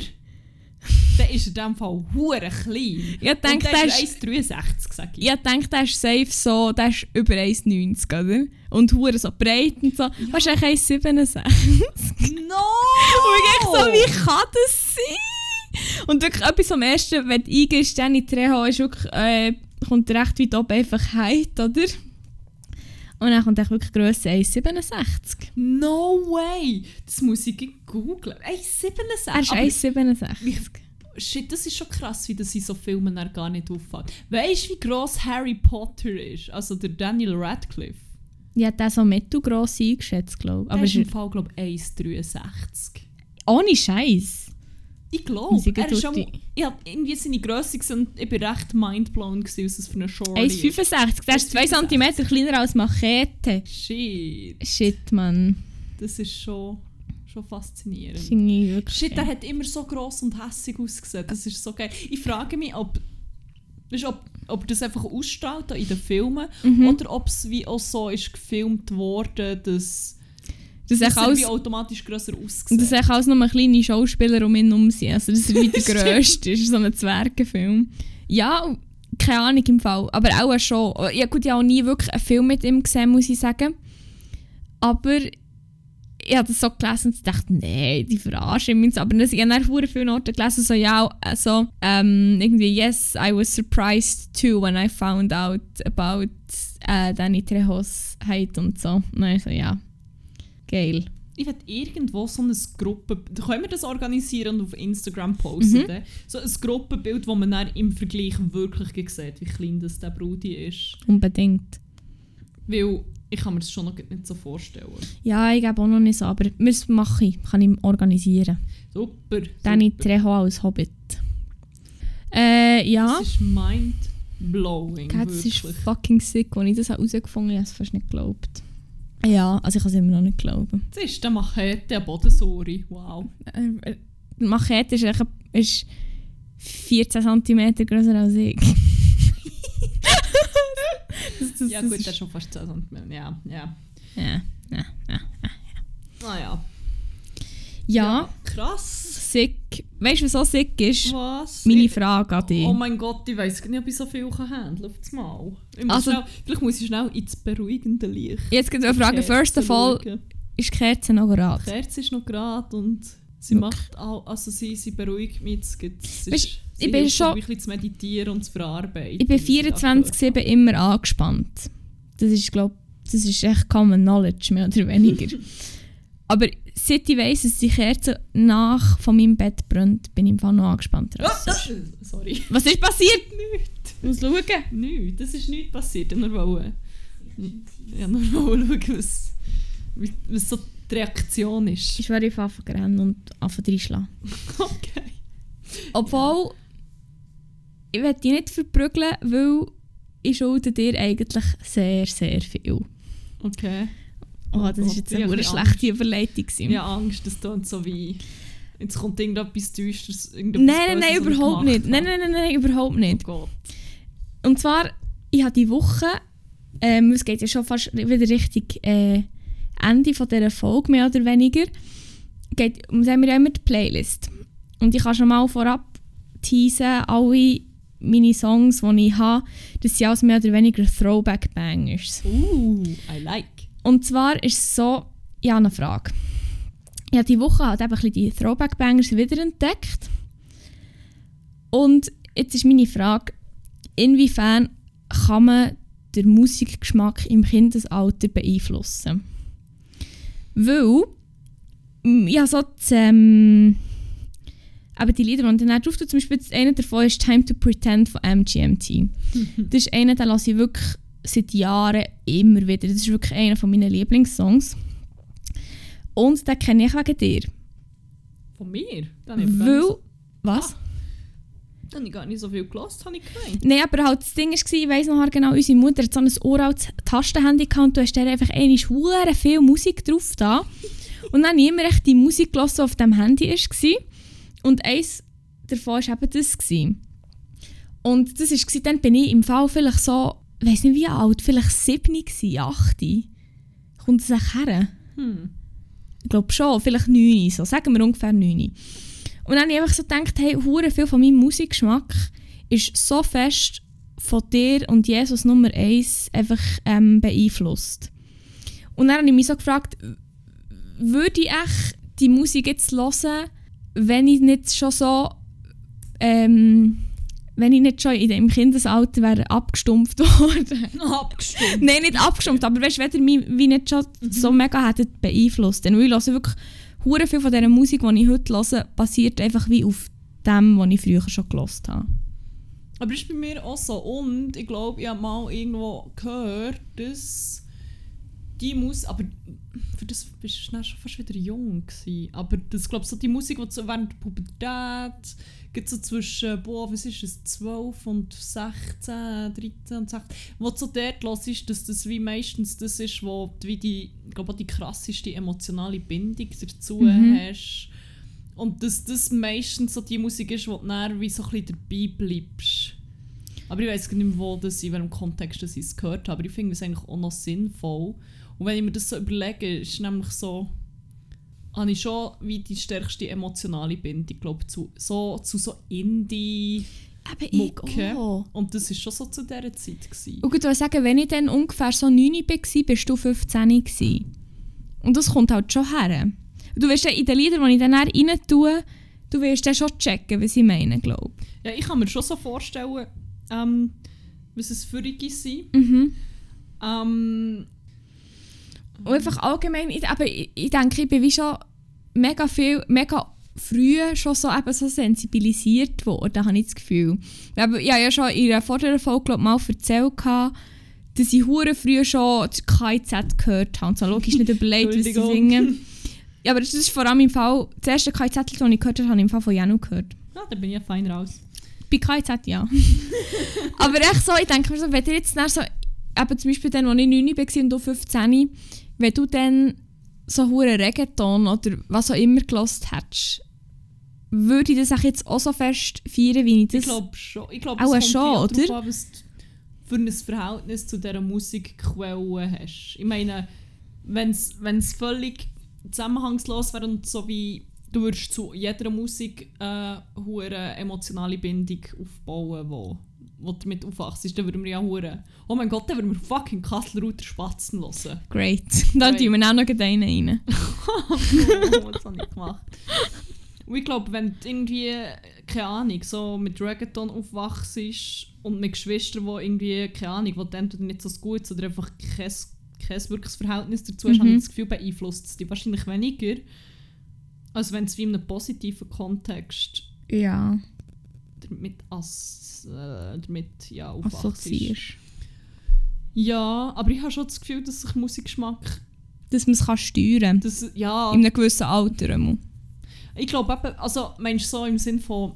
dann ist er in dem Fall hure klein. Ich denke, der ist, ist 1,63, sag ich. ich denke, der ist safe so, der ist über 1,90, oder? Und hure so breit und so. Wahrscheinlich 1,67. No! *laughs* Und ich so, wie kann das sein? Und wirklich etwas vom Ersten, wenn du eingehst, Jenny Trejo ist wirklich, äh, kommt recht weit oben einfach Height, oder? Und dann kommt echt wirklich Grösse 1,67. No way! Das muss ich googeln. 1,67. Er ist Aber 1,67. Shit, das ist schon krass, wie das in so Filmen dann gar nicht auffällt. Weißt du, wie gross Harry Potter ist? Also der Daniel Radcliffe. Hätte den so mittelgross eingeschätzt, glaube ich. Aber ist es im Fall, glaube ich, 1,63. ohne Scheiß. Ich glaube, er ist schon... Ich irgendwie seine gesehen und ich bin recht mindblown, gewesen, was das für eine Shorty 1,65. Der ist 2 1,65. cm kleiner als Machete. Shit, Shit, Mann. das ist schon, schon faszinierend. Finde ich wirklich Shit, der hat immer so gross und hässig ausgesehen. Das ist so geil. Ich frage mich, ob, weißt, ob, ob das einfach ausstrahlt in den Filmen Mhm. oder ob es wie auch so ist gefilmt worden, dass, Das ist alles... automatisch grösser. Und das ist alles nur kleine Schauspieler um ihn herum. Also das ist wie der *laughs* grösste. Das ist so ein Zwergenfilm. Ja, keine Ahnung im Fall. Aber auch schon. Ja gut, ich habe auch nie wirklich einen Film mit ihm gesehen, muss ich sagen. Aber ich habe das so gelesen und dachte, nee, die verarschen mich. Aber ich habe dann viele Orte gelesen, so ja, also ähm, irgendwie, yes, I was surprised too when I found out about äh, Danny Trejos height und so. Dann so, ja, geil. ich werde irgendwo so eine Gruppe, können wir das organisieren und auf Instagram posten? Mhm. So ein Gruppenbild, wo man dann im Vergleich wirklich sieht, wie klein das der Brudi ist. Unbedingt. Weil ich kann mir das schon noch nicht so vorstellen. Ja, ich gebe auch noch nicht so, aber wir es mache ich, kann ich organisieren. Super. Danny super. Trejo als Hobbit. Äh, ja. Das ist mind-blowing. Das ist fucking sick, als ich das herausgefunden habe, habe ich es fast nicht geglaubt. Ja, also ich kann es immer noch nicht glauben. Das ist der Machete, der Bodensori. Wow. Äh, äh, der Machete ist, ist 14 cm größer als ich. Das, Ja gut, ist- das ist schon fast 10 cm. Ja, ja. ja, ja, ja. Naja. ja, Krass. sick. Weißt du, was so sick ist? Was? Meine Ich- Frage an dich. Oh mein Gott, ich weiß nicht, ob ich so viel kann handeln kann. Mal. Ich muss Also- schnell, vielleicht muss ich schnell ins beruhigende Licht. Jetzt geht eine Frage. First of all, ist die Kerze noch Die gerade? Kerze ist noch gerade und sie Wirklich? macht auch, also sie, sie beruhigt mich. Es gibt, es ist, Weißt, ich bin hilft schon- ein zu meditieren und zu verarbeiten. Ich bin was da 24-7 gehört immer angespannt. Das ist, glaube das ist echt common knowledge, mehr oder weniger. *laughs* Aber seit ich weiss, dass die Kerze nach von meinem Bett brennt, bin ich im Fall noch angespannter. habe. als ah, *laughs* sorry. Was ist passiert? Nichts. Ich muss schauen. Nichts. Das ist nichts passiert. Ich wollte ja, nur mal schauen, was, was so die Reaktion ist. Ich werde auf Anfang rennen und anfangen reinschlagen. *laughs* Okay. Obwohl, ich werde dich nicht verprügeln, weil ich schulde dir eigentlich sehr, sehr viel. Okay. Oh, das Gott, ist jetzt eine habe verdammt ein schlechte Überleitung. gewesen. Ich habe Angst, dass das so wie. Jetzt kommt irgendetwas Düsteres. Nein, irgendetwas nein, nein, ich überhaupt nicht. Nein, nein, nein, nein, überhaupt nicht. Oh Gott. Und zwar, ich habe die Woche, ähm, es geht ja schon fast wieder richtig äh, Ende von dieser Folge, mehr oder weniger, geht, haben wir ja immer die Playlist. Und ich kann schon mal vorab teasen, alle meine Songs, die ich habe, das sind alles mehr oder weniger Throwback-Bangers. Uh, I like. Und zwar ist es so, ich habe eine Frage. Ich habe diese Woche halt eben die Throwback-Bangers wiederentdeckt. Und jetzt ist meine Frage, inwiefern kann man den Musikgeschmack im Kindesalter beeinflussen? Weil, habe so das, ähm, aber die Lieder, die ich dann drauf tue, zum Beispiel einer davon ist «Time to Pretend» von MGMT. *laughs* das ist einer, den lasse ich wirklich seit Jahren immer wieder. Das ist wirklich einer von meinen Lieblingssongs. Und den kenne ich wegen dir. Von mir? Dann habe ich, Weil... so- Was? dann habe ich gar nicht so viel gelassen, habe ich gemeint. Nein, aber halt das Ding war, ich weiss noch genau, unsere Mutter hat so ein uraltes Tastenhandy gehabt und du hast da einfach einmal hure viel Musik drauf da. Und dann habe ich immer echt die Musik gelassen, die auf dem Handy war. Und eins davon war eben das. Gewesen. Und das war, dann bin ich im Fall vielleicht so, ich weiss nicht wie alt, vielleicht 7, gewesen, 8. Kommt das echt her? Hm. Ich glaube schon, vielleicht 9, so sagen wir ungefähr 9. Und dann habe ich einfach so gedacht, hey, hure viel von meinem Musikgeschmack ist so fest von dir und Jesus Nummer 1 einfach ähm, beeinflusst. Und dann habe ich mich so gefragt, würde ich echt die Musik jetzt hören, wenn ich nicht schon so, ähm, wenn ich nicht schon in dem Kindesalter wäre abgestumpft *laughs* worden. Abgestimmt. Nein, nicht abgestumpft, aber weißt du, wenn mich wie nicht schon so mega hättet beeinflusst. Denn ich höre wirklich hure viel von dieser Musik, die ich heute höre, basiert einfach wie auf dem, was ich früher schon gehört habe. Aber das ist bei mir auch so. Und ich glaube, ich habe mal irgendwo gehört, dass die Musik. Aber für das bist du schon fast wieder jung. Gewesen. Aber das glaube so die Musik, die so während der Pubertät. Gibt so zwischen, boah, was ist es, 12 und 16, 13 und 16. Wo du so dort hörst, ist, dass das wie meistens das ist, wo du wie die, glaube, die krasseste emotionale Bindung dazu Mhm. hast. Und dass das meistens so die Musik ist, wo du dann wie so ein bisschen dabei bleibst. Aber ich weiß nicht mehr, wo das in welchem Kontext das ich es gehört habe. Aber ich finde es eigentlich auch noch sinnvoll. Und wenn ich mir das so überlege, ist nämlich so, habe ich schon wie die stärkste emotionale Bindung, glaube zu, so, zu so Indie. Aber ich Mucke. auch. Und das war schon so zu dieser Zeit. Gewesen. Und ich würde sagen, wenn ich dann ungefähr so 9 war, bist du 15 gewesen. Und das kommt halt schon her. Du wirst in den Liedern, die ich dann rein tue, du wirst dann schon checken, was ich meine, glaube Ja, ich kann mir schon so vorstellen, ähm, was es für Rigi sind. Mhm. Ähm, Und einfach allgemein, ich, aber ich, ich denke, ich bin wie schon mega viel, mega früh schon so, eben so sensibilisiert worden, habe ich das Gefühl. Ich habe ja schon in einer vorderen Folge mal erzählt, dass ich hure früh schon das KIZ gehört habe. Und so logisch nicht überlegt, was sie singen. *laughs* Ja, aber das ist vor allem im Fall, das erste KIZ, das ich gehört habe, habe ich im Fall von Janu gehört. ja, da bin ich ja fein raus. Bei KIZ ja. *laughs* aber echt so, ich denke mir so, wenn ihr jetzt dann so, eben zum Beispiel dann, als ich 9 war und du 15, wenn du dann so hure Reggaeton oder was auch immer gelost hättest, würde ich das auch jetzt auch so fest feiern, wie ich das... Ich glaube schon. Ich glaube, Auch es kommt schon, oder? an, was du für ein Verhältnis zu dieser Musikquelle hast. Ich meine, wenn es völlig zusammenhangslos wäre und so wie du würdest zu jeder Musik äh, eine emotionale Bindung aufbauen, wo, wo du damit aufwachst, dann würden wir ja hure. Oh mein Gott, dann würden wir fucking Kasselrauter Spatzen hören. Great. *laughs* Dann tun wir auch noch einen rein. *laughs* oh, das habe ich gemacht. Und ich glaube, wenn du irgendwie, keine Ahnung, so mit Reggaeton aufwachst und mit Geschwistern, die irgendwie, keine Ahnung, die dann nicht so gut oder einfach kein, kein wirkliches Verhältnis dazu hast, Mhm. habe ich das Gefühl, beeinflusst es dich wahrscheinlich weniger, als wenn es wie in einem positiven Kontext Ja, damit, as, äh, damit ja, aufwachst. assoziierst. Ja, aber ich habe schon das Gefühl, dass sich Musikgeschmack, Dass man es kann steuern kann. ja, In einem gewissen Alter. Ich glaube also meinst du so im Sinn von,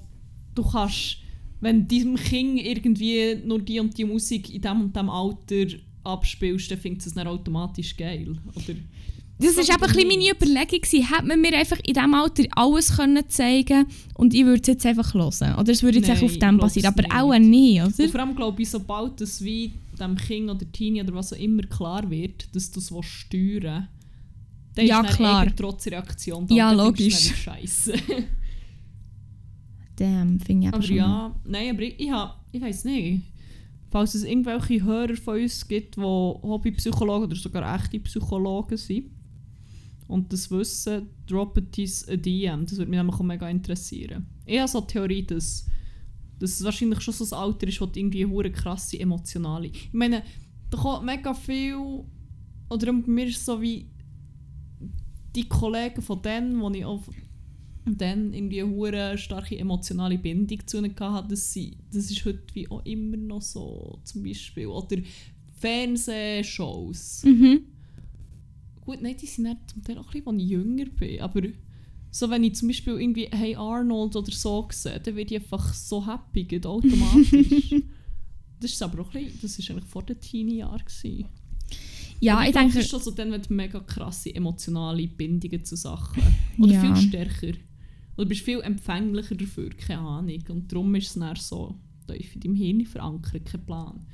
du kannst, wenn diesem Kind irgendwie nur die und die Musik in dem und dem Alter abspielst, dann findet es dann automatisch geil, oder? Das So war einfach ein bisschen wie meine Überlegung. gewesen. Hätte man mir einfach in diesem Alter alles können zeigen und ich würde es jetzt einfach hören. Oder es würde jetzt Nein, auf dem basieren. Aber auch nicht, Und oder? vor allem glaube ich, sobald es wie dem Kind oder Teenie oder was auch immer klar wird, dass du es steuern willst, dann Ja, ist klar. eher Trotzreaktion Ja, dann findest logisch. Scheiße. Damn, finde ich Aber schon. ja, nein, aber ich, ich, hab, ich weiß nicht. Falls es irgendwelche Hörer von uns gibt, die Hobbypsychologen oder sogar echte Psychologen sind und das wissen, droppet uns ein DM. Das würde mich nämlich auch mega interessieren. Ich habe so die Theorie, dass, dass es wahrscheinlich schon so ein Alter ist, du irgendwie hure krasse emotionale... Ich meine, da kommt mega viel... Oder bei mir ist es so wie die Kollegen von denen, wo ich auch dann irgendwie eine hure starke emotionale Bindung zu ihnen hatte, das, das ist heute wie auch immer noch so, zum Beispiel. Oder Fernsehshows. Mhm. Gut, nein, die sind zum Teil auch ein bisschen, als ich jünger bin, aber so wenn ich zum Beispiel irgendwie Hey Arnold oder so sehe, dann werde ich einfach so happy, geht automatisch. *laughs* das ist aber auch ein bisschen, das ist eigentlich vor den Teenie-Jahren. Ja, ich glaub, denke... Das ist schon so dann, wenn du mega krasse emotionale Bindungen zu Sachen *laughs* Oder Ja. viel stärker. Oder bist viel empfänglicher dafür, keine Ahnung. Und darum ist es dann so tief in deinem Hirn verankert, kein Plan.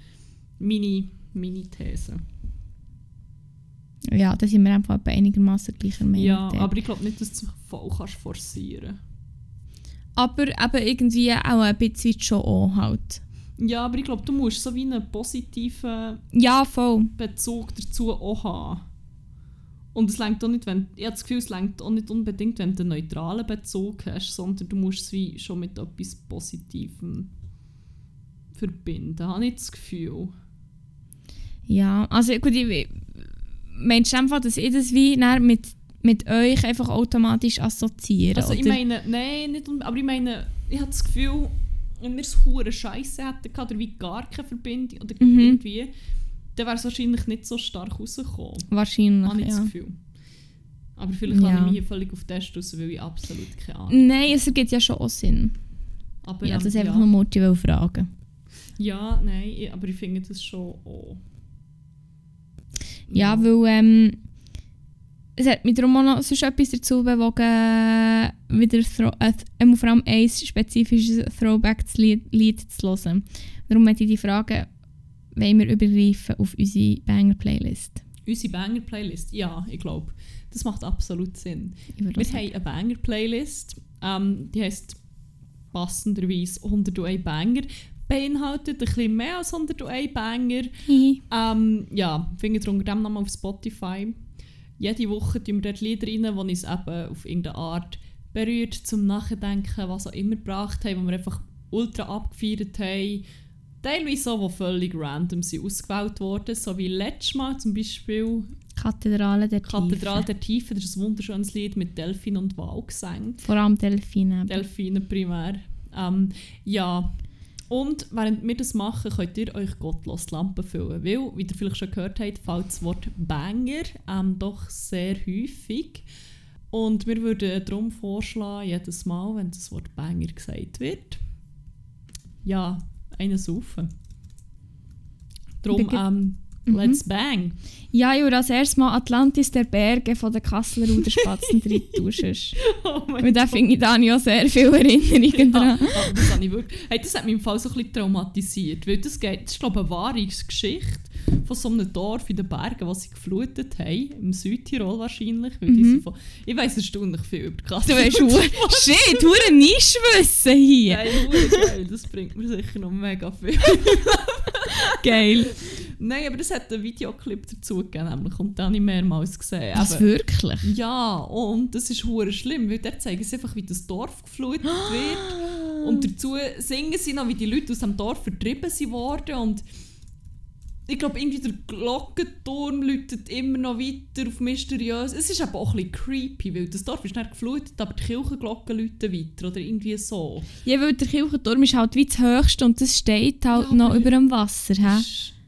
Meine, meine These. Ja, da sind wir einfach bei einigermaßen gleicher Meinung. Ja, aber ich glaube nicht, dass du es voll kannst forcieren aber eben irgendwie auch ein bisschen schon auch halt. Ja, aber ich glaube, du musst so wie einen positiven Ja, voll. Bezug dazu auch haben. Und es längt auch nicht, wenn, ich habe das Gefühl, es längt auch nicht unbedingt, wenn du einen neutralen Bezug hast, sondern du musst es wie schon mit etwas Positivem verbinden, habe ich das Gefühl. Ja, also gut, ich, meinst du einfach, dass ich das wie mit, mit euch einfach automatisch assoziiere? Also ich oder? meine, nein, nicht, aber ich meine, ich habe das Gefühl, wenn wir es hure Scheiße hätten oder wie gar keine Verbindung oder Mhm. irgendwie, dann wäre es wahrscheinlich nicht so stark rausgekommen. Wahrscheinlich, Habe ich das ja. Gefühl. Aber vielleicht Ja. habe ich mich hier völlig auf den raus, weil ich absolut keine Ahnung Nein, es ergibt ja schon auch Sinn. Aber Ja, das einfach ja. nur Mutti fragen. Ja, nein, ich- aber ich finde das schon auch. Ja, weil ähm, es hat mich darum auch noch sonst etwas dazu bewogen, wieder thro äh, vor allem ein spezifisches Throwback-Lied Lied zu hören. Darum möchte ich die Frage, wollen wir übergreifen auf unsere Banger-Playlist? Unsere Banger-Playlist, ja, ich glaube, das macht absolut Sinn. Wir haben eine Banger-Playlist, ähm, die heisst passenderweise 101 Banger. Beinhaltet ein bisschen mehr als 101 Banger. Ähm, ja, findet ihr unter dem Namen auf Spotify. Jede Woche tun wir dort Lieder rein, die uns eben auf irgendeine Art berührt, zum Nachdenken, was auch immer gebracht haben, wo wir einfach ultra abgefeiert haben. Teilweise auch, die völlig random sind ausgewählt worden, so wie letztes Mal zum Beispiel Kathedrale der Kathedrale Tiefe. der Tiefe, das ist ein wunderschönes Lied mit Delfin und Walgesang. Vor allem Delfine. Delfine primär. Ähm, ja, und während wir das machen, könnt ihr euch gottlos die Lampen füllen. Weil, wie ihr vielleicht schon gehört habt, fällt das Wort Banger ähm, doch sehr häufig. Und wir würden darum vorschlagen, jedes Mal, wenn das Wort Banger gesagt wird, ja, einen saufen. Darum, ähm, Let's bang. Ja, würde als erstes mal Atlantis der Berge von den Kasseler Ruderspatzen *laughs* drin tauschen. Oh mein Weil da finde ich dann ja sehr viele Erinnerungen Ja, dran. aber das, habe ich wirklich, hey, das hat mich im Fall so ein bisschen traumatisiert. Weil das, geht, das ist, glaube ich, eine wahre Geschichte von so einem Dorf in den Bergen, was sie geflutet haben. Im Südtirol wahrscheinlich. Weil die Mhm. von, ich weiss erstaunlich viel über die Du Kassel. weißt, hu- shit, hure Nischwissen hier. Hure geil. Das bringt mir sicher noch mega viel. *laughs* Geil. Nein, aber es hat einen Videoclip dazu gegeben, nämlich, und den habe ich mehrmals gesehen. Was Aber- wirklich? Ja, und das ist hure schlimm, weil dort zeigen sie einfach, wie das Dorf geflutet wird. Und dazu singen sie noch, wie die Leute aus dem Dorf vertrieben sind worden. Und ich glaube, irgendwie der Glockenturm läutet immer noch weiter auf mysteriös. Es ist aber auch ein bisschen creepy, weil das Dorf ist nicht geflutet, aber die Kirchenglocken läuten weiter oder irgendwie so. Ja, weil der Kirchenturm ist halt wie das Höchste und das steht halt Ja, noch über dem Wasser.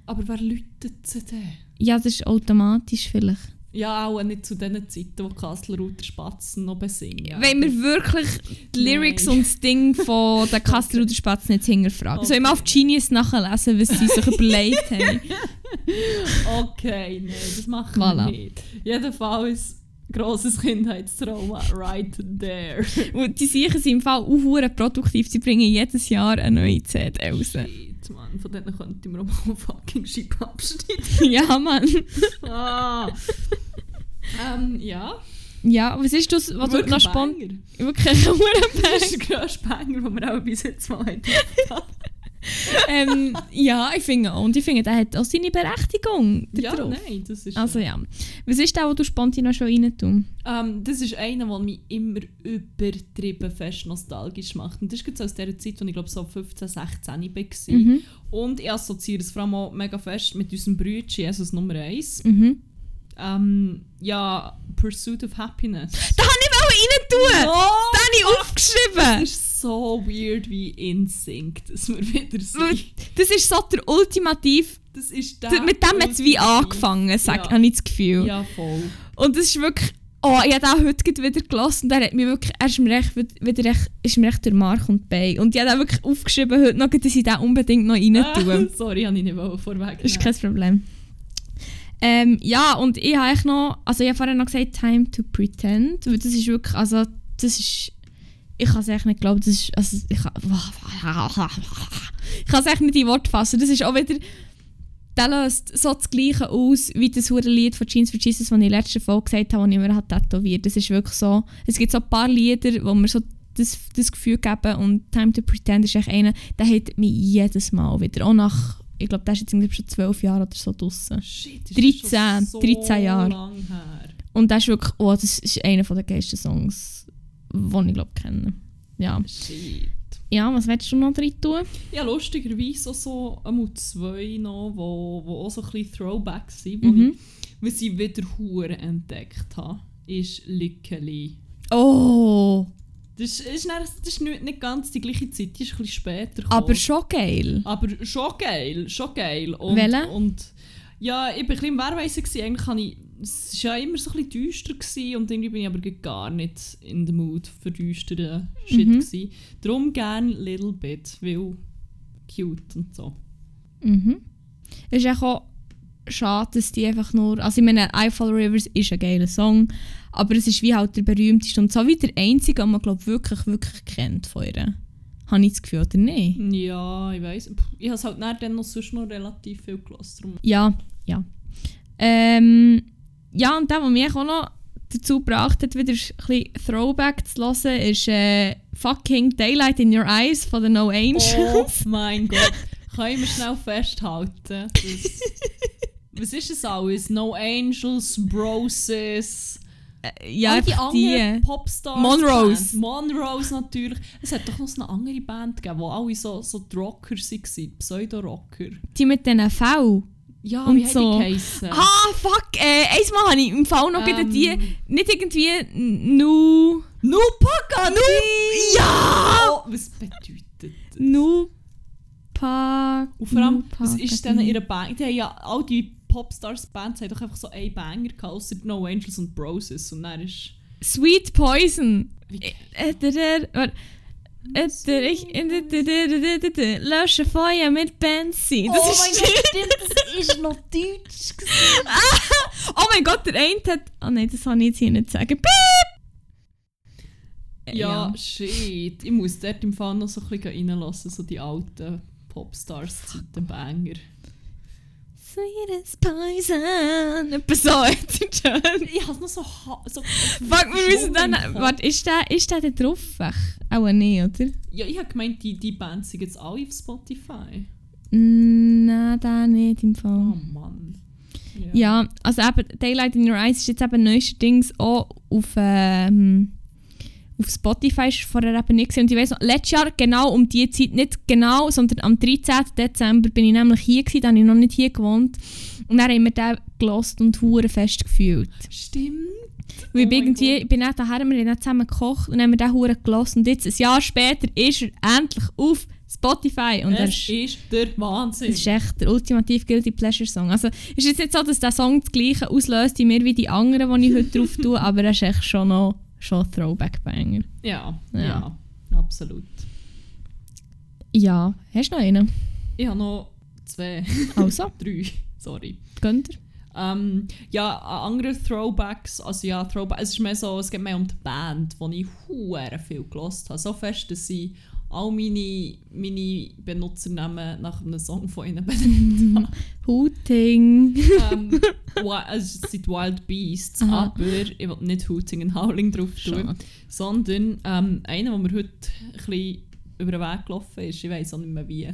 Aber wer läutet sie denn? Ja, das ist automatisch vielleicht. Ja, auch nicht zu den Zeiten, wo Kasseler Ruder Spatzen noch besingen. Wenn wir wirklich die Lyrics und das Ding von *laughs* den Kasseler oder Spatzen nicht hinterfragen. Soll ich mal auf Genius nachlesen, was sie sich überlegt haben? *laughs* Okay, nein, das machen Voilà. wir nicht. Jedenfalls grosses Kindheitstrauma right there. Und die Sicher sind im Fall auch produktiv. Sie bringen jedes Jahr eine neue CD raus. Mann, von denen könnte man auch mal *laughs* fucking Scheibe abschneiden. *laughs* ja, Mann. ah. ähm, ja. Ja, was ist das, was du Wirklich noch spontan... Banger. Wirklich ein hure *laughs* Das ist der grösste Banger, den wir auch bis jetzt mal haben. Ähm, Ja, ich finde auch. Und ich finde, der hat auch seine Berechtigung. ja, drauf. nein, das ist... Also ja. Was ist der, wo du spontan noch schon rein tun? Ähm, das ist einer, der mich immer übertrieben fest nostalgisch macht. Und das ist jetzt aus der Zeit, als ich glaube so 15, 16 war. Mhm. Und ich assoziiere es vor allem auch mega fest mit unserem Brütchen, Jesus Nummer 1. Mhm. Ähm, ja, Pursuit of Happiness. Da habe rein tun! Oh, Da habe ich das aufgeschrieben! ist so weird wie in Sync, dass wir wieder sind. Das ist so der ultimativ... Das ist der Mit dem hat es wie angefangen, sag, Ja. habe ich das Gefühl. Ja, voll. Und es ist wirklich... Oh, ich habe den heute wieder gelassen und der hat mir wirklich... Er ist mir echt, wieder echt, ist mir echt der Mark und Bein. Und ich habe den wirklich aufgeschrieben heute noch, dass ich den unbedingt noch rein *laughs* tue. Ah, sorry, habe ich nicht vorweg. Das ist kein Problem. Ähm, ja, und ich habe eigentlich noch, also ich habe vorhin noch gesagt, Time to Pretend, weil das ist wirklich, also das ist, ich kann es echt nicht glauben, das ist, also ich kann, *laughs* ich kann es echt nicht in Wort fassen, das ist auch wieder, der löst so das Gleiche aus, wie das hure Lied von Jeans for Jesus, das ich in der letzten Folge gesagt habe, das ich mir hat tätowiert, das ist wirklich so, es gibt so ein paar Lieder, wo mir so das, das Gefühl geben und Time to Pretend ist echt einer, der hat mich jedes Mal wieder, auch nach, ich glaube, der ist jetzt irgendwie schon zwölf Jahre oder so draussen. Shit, ist 13, das schon 13 Jahre. Und das ist wirklich, oh, das ist einer der geilsten Songs, die ich glaube kenne. Ja. Shit. ja, was willst du noch drin tun? Ja, lustigerweise auch so einmal zwei noch, wo, wo auch so ein bisschen Throwbacks sind, wo Mhm. ich, was ich wieder Huren entdeckt habe, ist Lückeli. Oh, Das ist, nicht, das ist nicht, nicht ganz die gleiche Zeit, die ist ein bisschen später gekommen. aber schon geil. Aber schon geil, schon geil. Und, Welche? und ja, ich war ein bisschen im Wehrweisen. Eigentlich habe ich, es war ja immer so ein bisschen düster gewesen, und irgendwie bin ich aber gar nicht in the mood für düsteren Shit. Mhm. Gewesen. Darum gerne Little Bit, weil cute und so. Mhm. Ist auch schade, dass die einfach nur. Also, ich meine, I Fall Rivers ist ein geiler Song, aber es ist wie halt der berühmteste und so wie der einzige, den man glaub, wirklich, wirklich kennt von ihr. Habe ich das Gefühl, oder nicht? Ja, ich weiß. Ich habe es halt nachher dann noch sonst noch relativ viel gelassen. Ja, ja. Ähm, ja, und der, der mich auch noch dazu gebracht hat, wieder ein bisschen Throwback zu hören, ist äh, Fucking Daylight in Your Eyes von den No Angels. Oh mein Gott. Können wir schnell festhalten? dass- *laughs* was ist es alles? No Angels, Broses. ja, All die anderen Popstars. Monrose. Band. Monrose natürlich. Es hat doch noch so eine andere Band gegeben, wo alle so, so die Rocker waren, Pseudo-Rocker. die mit diesen V. Ja, Und wie so. die geheissen? Ah, fuck! Äh, einmal habe ich im Fall noch ähm, die, nicht irgendwie Nu... Nu Pagani! Ja! Oh, was bedeutet das? Nu... Pa... Und vor allem, Nu was ist denn ihre Band? Die haben ja, all die Popstars-Bands haben doch einfach so einen Banger gehabt, außer No Angels und Broses. Und dann ist... Sweet Poison. Äh. Äh, ich, lösche Feuer mit Benzin. Das oh mein Gott, stimmt, das ist noch Deutsch. *laughs* Oh mein Gott, der eine hat. Oh nein, das kann ich jetzt hier nicht sagen. Piep! Äh, Ja, shit. Ich muss dort im Fall noch so ein bisschen reinlassen, so die alten Popstars-Zeiten, Banger. Sweet as poison. Etwas so, jetzt. Ich habe noch so... ha- so Fuck, wir müssen dann. Warte, ist der, ist der da drauf? Auch nicht, oder? Ja, ich habe gemeint, die, die Bands sind jetzt alle auf Spotify. Nein, der nicht im Oh Fall. Mann. Ja, also eben Daylight in Your Eyes ist jetzt eben neuestens auch auf, ähm, auf Spotify ist vorher eben nicht gesehen. Und ich weiss noch, letztes Jahr genau um die Zeit, nicht genau, sondern am 13. Dezember bin ich nämlich hier gewesen, da habe ich noch nicht hier gewohnt. Und dann haben wir den gelost und hure fest gefühlt. Stimmt. Weil Oh irgendwie, ich bin dann daher, wir haben dann zusammen gekocht und haben den hure gelost. Und jetzt, ein Jahr später, ist er endlich auf Spotify. Und Es ist ist der Wahnsinn. das ist echt der ultimativ Guilty Pleasure Song. Also ist jetzt nicht so, dass der Song das gleiche auslöst in mir wie die anderen, die ich heute drauf tue, *laughs* aber er ist echt schon noch schon Throwback-Banger. ja, Ja. ja, absolut. Ja, hast du noch einen? Ich habe noch zwei, Also, *laughs* drei, sorry. gönnt ihr? Ähm, ja, andere Throwbacks, also ja, Throwbacks, es ist mehr so, es geht mehr um die Band, die ich hure viel gelost habe. So fest, dass ich all meine, meine Benutzernamen nach einem Song von ihnen *laughs* benannt habe. Hooting. ähm, also es sind Wild Beasts, Aha. aber ich will nicht Hooting und Howling drauf tun, Schade. sondern ähm, einer, der mir heute ein bisschen über den Weg gelaufen ist, ich weiß auch nicht mehr wie.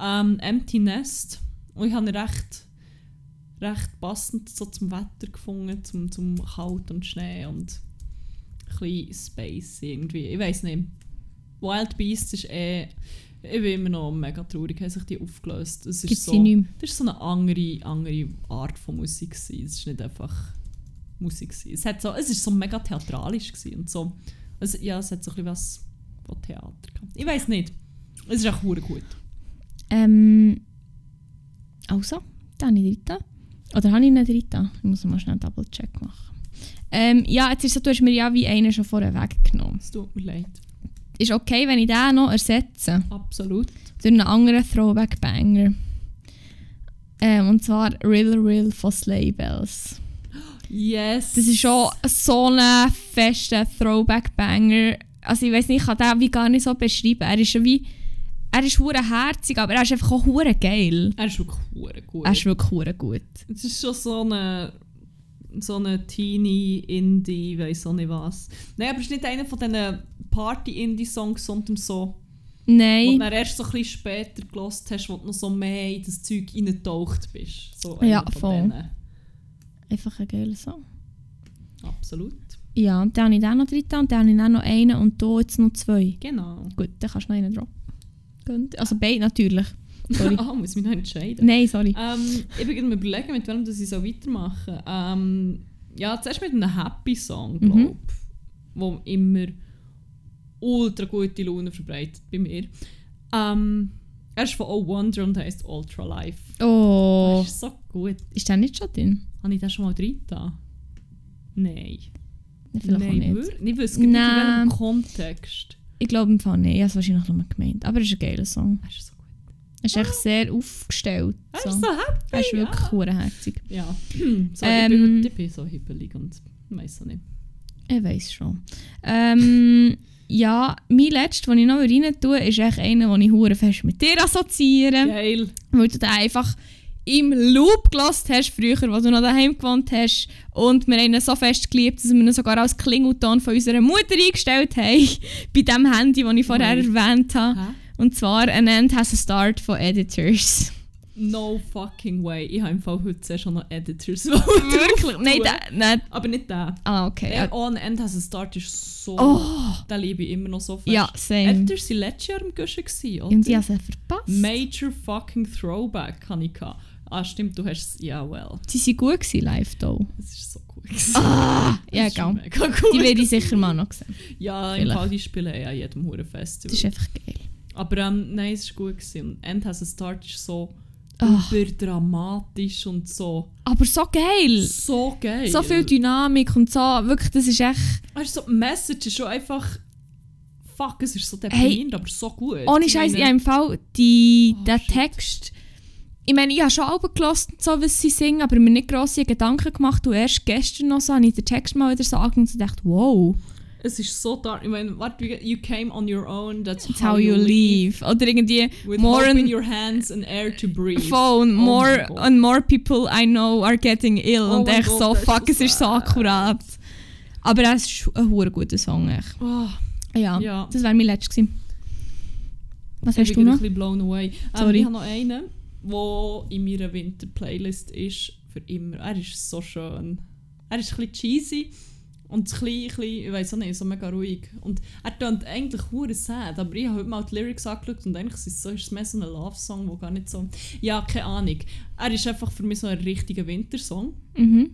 Ähm, Empty Nest. Und ich habe ihn recht, recht passend so zum Wetter gefunden, zum, zum Kalt und Schnee und ein bisschen Space irgendwie. Ich weiß nicht. Wild Beasts ist eh... Ich bin immer noch mega traurig, haben sich die aufgelöst. Es ist Gibt so, nicht mehr. das war so eine andere, andere Art von Musik. Gewesen. Es ist nicht einfach Musik. Gewesen. Es, hat so, es ist so mega theatralisch. Gewesen und so. Also, ja, es hat so ein bisschen was von Theater gehabt. Ich weiß nicht. Es ist auch gut. Ähm, also, dann habe ich dritten. Oder habe ich einen dritten? Ich muss mal schnell einen Double-Check machen. Ähm, ja, jetzt ist so, du hast mir ja wie einen schon vorher weggenommen. Es tut mir leid. Ist okay, wenn ich den noch ersetze? Absolut. durch einen anderen Throwback-Banger. Ähm, und zwar Rill Rill von Sleigh Bells. Yes. Das ist schon so ein fester Throwback-Banger. Also ich weiß nicht, ich kann den wie gar nicht so beschreiben. Er ist wie... Er ist hure herzig, aber er ist einfach auch hure geil. Er ist wirklich hure gut. Er ist wirklich hure gut. es ist schon so eine so eine Teenie Indie, weiß auch nicht was. Nein, aber es ist nicht einer von diesen Party Indie Songs, sondern so Nein. dann erst so ein bisschen später gelost hast, wo du noch so mehr in das Zeug reingetaucht bist. So Ja, einer von voll. denen. Einfach ein geiler Song. Absolut. Ja, und dann habe ich den noch drin und dann habe ich dann noch einen und hier jetzt noch zwei. Genau. Gut, dann kannst du noch einen. Gönnt. Also beide natürlich. Sorry. *laughs* Ah, muss ich mich noch entscheiden. Nein, sorry. Ähm, ich bin gerade überlegen, mit das ich so weitermache. Ähm, ja, zuerst mit einem Happy Song, glaube Mhm. ich. Wo immer ultra gute Laune verbreitet bei mir. Ähm, er ist von Oh Wonder und heißt Ultra Life. Oh. Das ist so gut. Ist der nicht schon drin? Habe ich das schon mal drin da? Nein. Vielleicht Nein, auch nicht. Ich wüsste nicht, in welchem Kontext. Ich glaube im Fall nicht. Ich habe es wahrscheinlich nur gemeint. Aber es ist ein geiler Song. Er ist. Er echt sehr aufgestellt. Er So. ist so happy. Er ist wirklich ja. hurenherzig. *clears throat* Ja. so, Ähm, ich, bin, bin so hippelig und weiß auch nicht. Ich weiß schon. Ähm, *laughs* ja, mein letzter, den ich noch rein tue, ist echt einer, den ich hure fest mit dir assoziiere. Geil. Weil du den einfach im Loop gelassen hast, früher, wo du noch daheim gewohnt hast. Und wir haben ihn so fest geliebt, dass wir ihn sogar als Klingelton von unserer Mutter eingestellt haben. *laughs* bei dem Handy, das ich vorher Nein. erwähnt habe. Hä? Und zwar «An End has a Start» von Editors. No fucking way. Ich habe im Fall heute schon noch Editors. *laughs* Wirklich? Nein, der, nein. Aber nicht der. Ah, okay. Der On End Has a Start ist so. Oh, Den liebe ich immer noch so fest. ja, same. Editors waren letztes Jahr im Guschen, Und ich oder? habe sie verpasst. Major fucking Throwback hatte ich. gehabt. Ah, stimmt, du hast es. Ja, well. Sie waren gut gewesen, live hier. Es ist so cool. Ah, ja. Mega Die werde ich sicher mal noch sehen. ja, im Vielleicht. Fall, die spielen ja an jedem Huren Festival. Das ist einfach geil. Aber ähm, nein, es war gut. Gewesen. Und End Has a Start ist so überdramatisch und so. Aber so geil! So geil. So viel Dynamik und so. Wirklich, das ist echt. Weißt du, so, die Message ist schon einfach fuck, es ist so deprimierend, aber so gut. Ohne Ich Scheiß, habe im Fall die, Oh, den shit. Text. Ich meine, ich habe schon Alben gelassen, so was sie singen, aber mir nicht grosse Gedanken gemacht. Und erst gestern noch so habe ich den Text mal wieder so angeguckt und dachte, wow, Es ist so dark. Ich meine, what you, came on your own, that's, that's how you leave. Oder irgendwie With more in your hands and air to breathe. phone, Oh more and more people I know are getting ill. Oh und echt Gott, so, fuck, es ist so akkurat. Aber es ist ein hure guter Song. Echt. Oh, Ja, Ja. das wäre mein letztes gewesen. Was ich hast bin du noch? bisschen blown away. Ähm, Sorry. ich habe noch einen, der in meiner Winter-Playlist ist für immer. Er ist so schön. Er ist ein bisschen cheesy und ein bisschen, ich weiß auch nicht, so mega ruhig. Und er klingt eigentlich hure sad, aber ich habe heute mal die Lyrics angeschaut und eigentlich ist es, so, ist es mehr so ein Love-Song, der gar nicht so... Ja, keine Ahnung. Er ist einfach für mich so ein richtiger Wintersong. Mhm.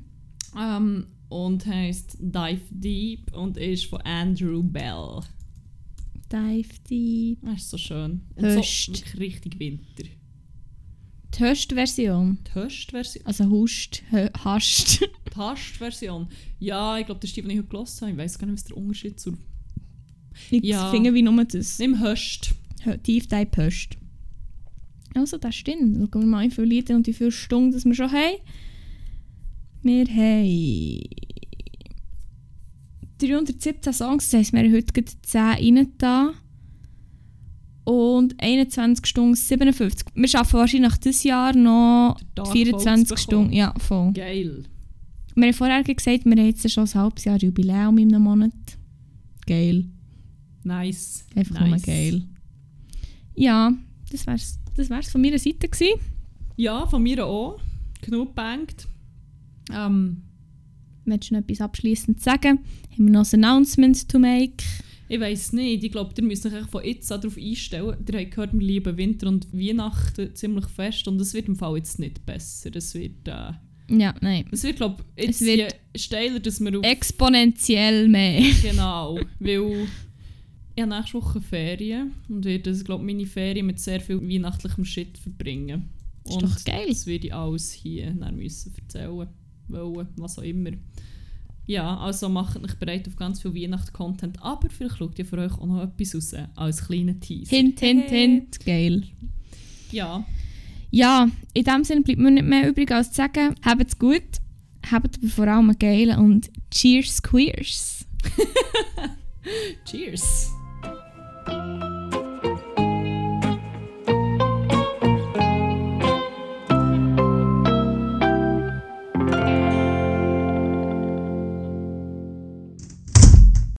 Ähm, und heißt Dive Deep und ist von Andrew Bell. Dive Deep. Er ist so schön. Und Höst. so richtig Winter. Die Höchstversion. Die Höchstversion. Also Hust, Hast. *laughs* Die Höchstversion. Ja, ich glaube, das ist die, die ich heute gelesen habe. Ich weiß gar nicht, was der Unterschied zur. Ich Ja. finde wie nur das. Nimm Höchst. Hö- Tief Dive Höst. Also, das stimmt. Schauen wir mal, wie viele Lieder und wie viele Stunden das wir schon haben. Wir haben 317 Songs, das heisst, wir haben heute gerade 10 rein da. Und 21 Stunden 57. Wir schaffen wahrscheinlich dieses Jahr noch Den Tag 24 voll zu Stunden. Ja, voll. Geil. Wir haben vorher gesagt, wir haben jetzt schon ein halbes Jahr Jubiläum in einem Monat. Geil. Nice. Einfach nice. nur geil. Ja, das wär's, das wär's von meiner Seite gewesen. Ja, von mir auch. Genug gebankt. Ähm, Willst du noch etwas abschließend sagen? Haben wir noch ein Announcement to make? Ich weiß nicht. Ich glaube, ihr müsst euch von jetzt an darauf einstellen. Ihr habt gehört, wir lieben Winter und Weihnachten ziemlich fest. Und es wird im Fall jetzt nicht besser. Es wird, äh, Ja, nein. es wird glaube ich, jetzt Es wird steiler, dass wir auf... Exponentiell mehr. *laughs* Genau, weil ich habe nächste Woche Ferien und werde, glaube meine Ferien mit sehr viel weihnachtlichem Shit verbringen. ist und doch geil. das werde ich alles hier dann müssen erzählen, wollen, was auch immer. Ja, also macht euch bereit auf ganz viel Weihnachts-Content, aber vielleicht schaut ihr für euch auch noch etwas raus, als kleiner Teaser. Hint, hint, hint. Geil. Ja, Ja, in dem Sinne bleibt mir nicht mehr übrig als zu sagen, habt's gut, habt aber vor allem einen geilen und Cheers Queers. *laughs* cheers!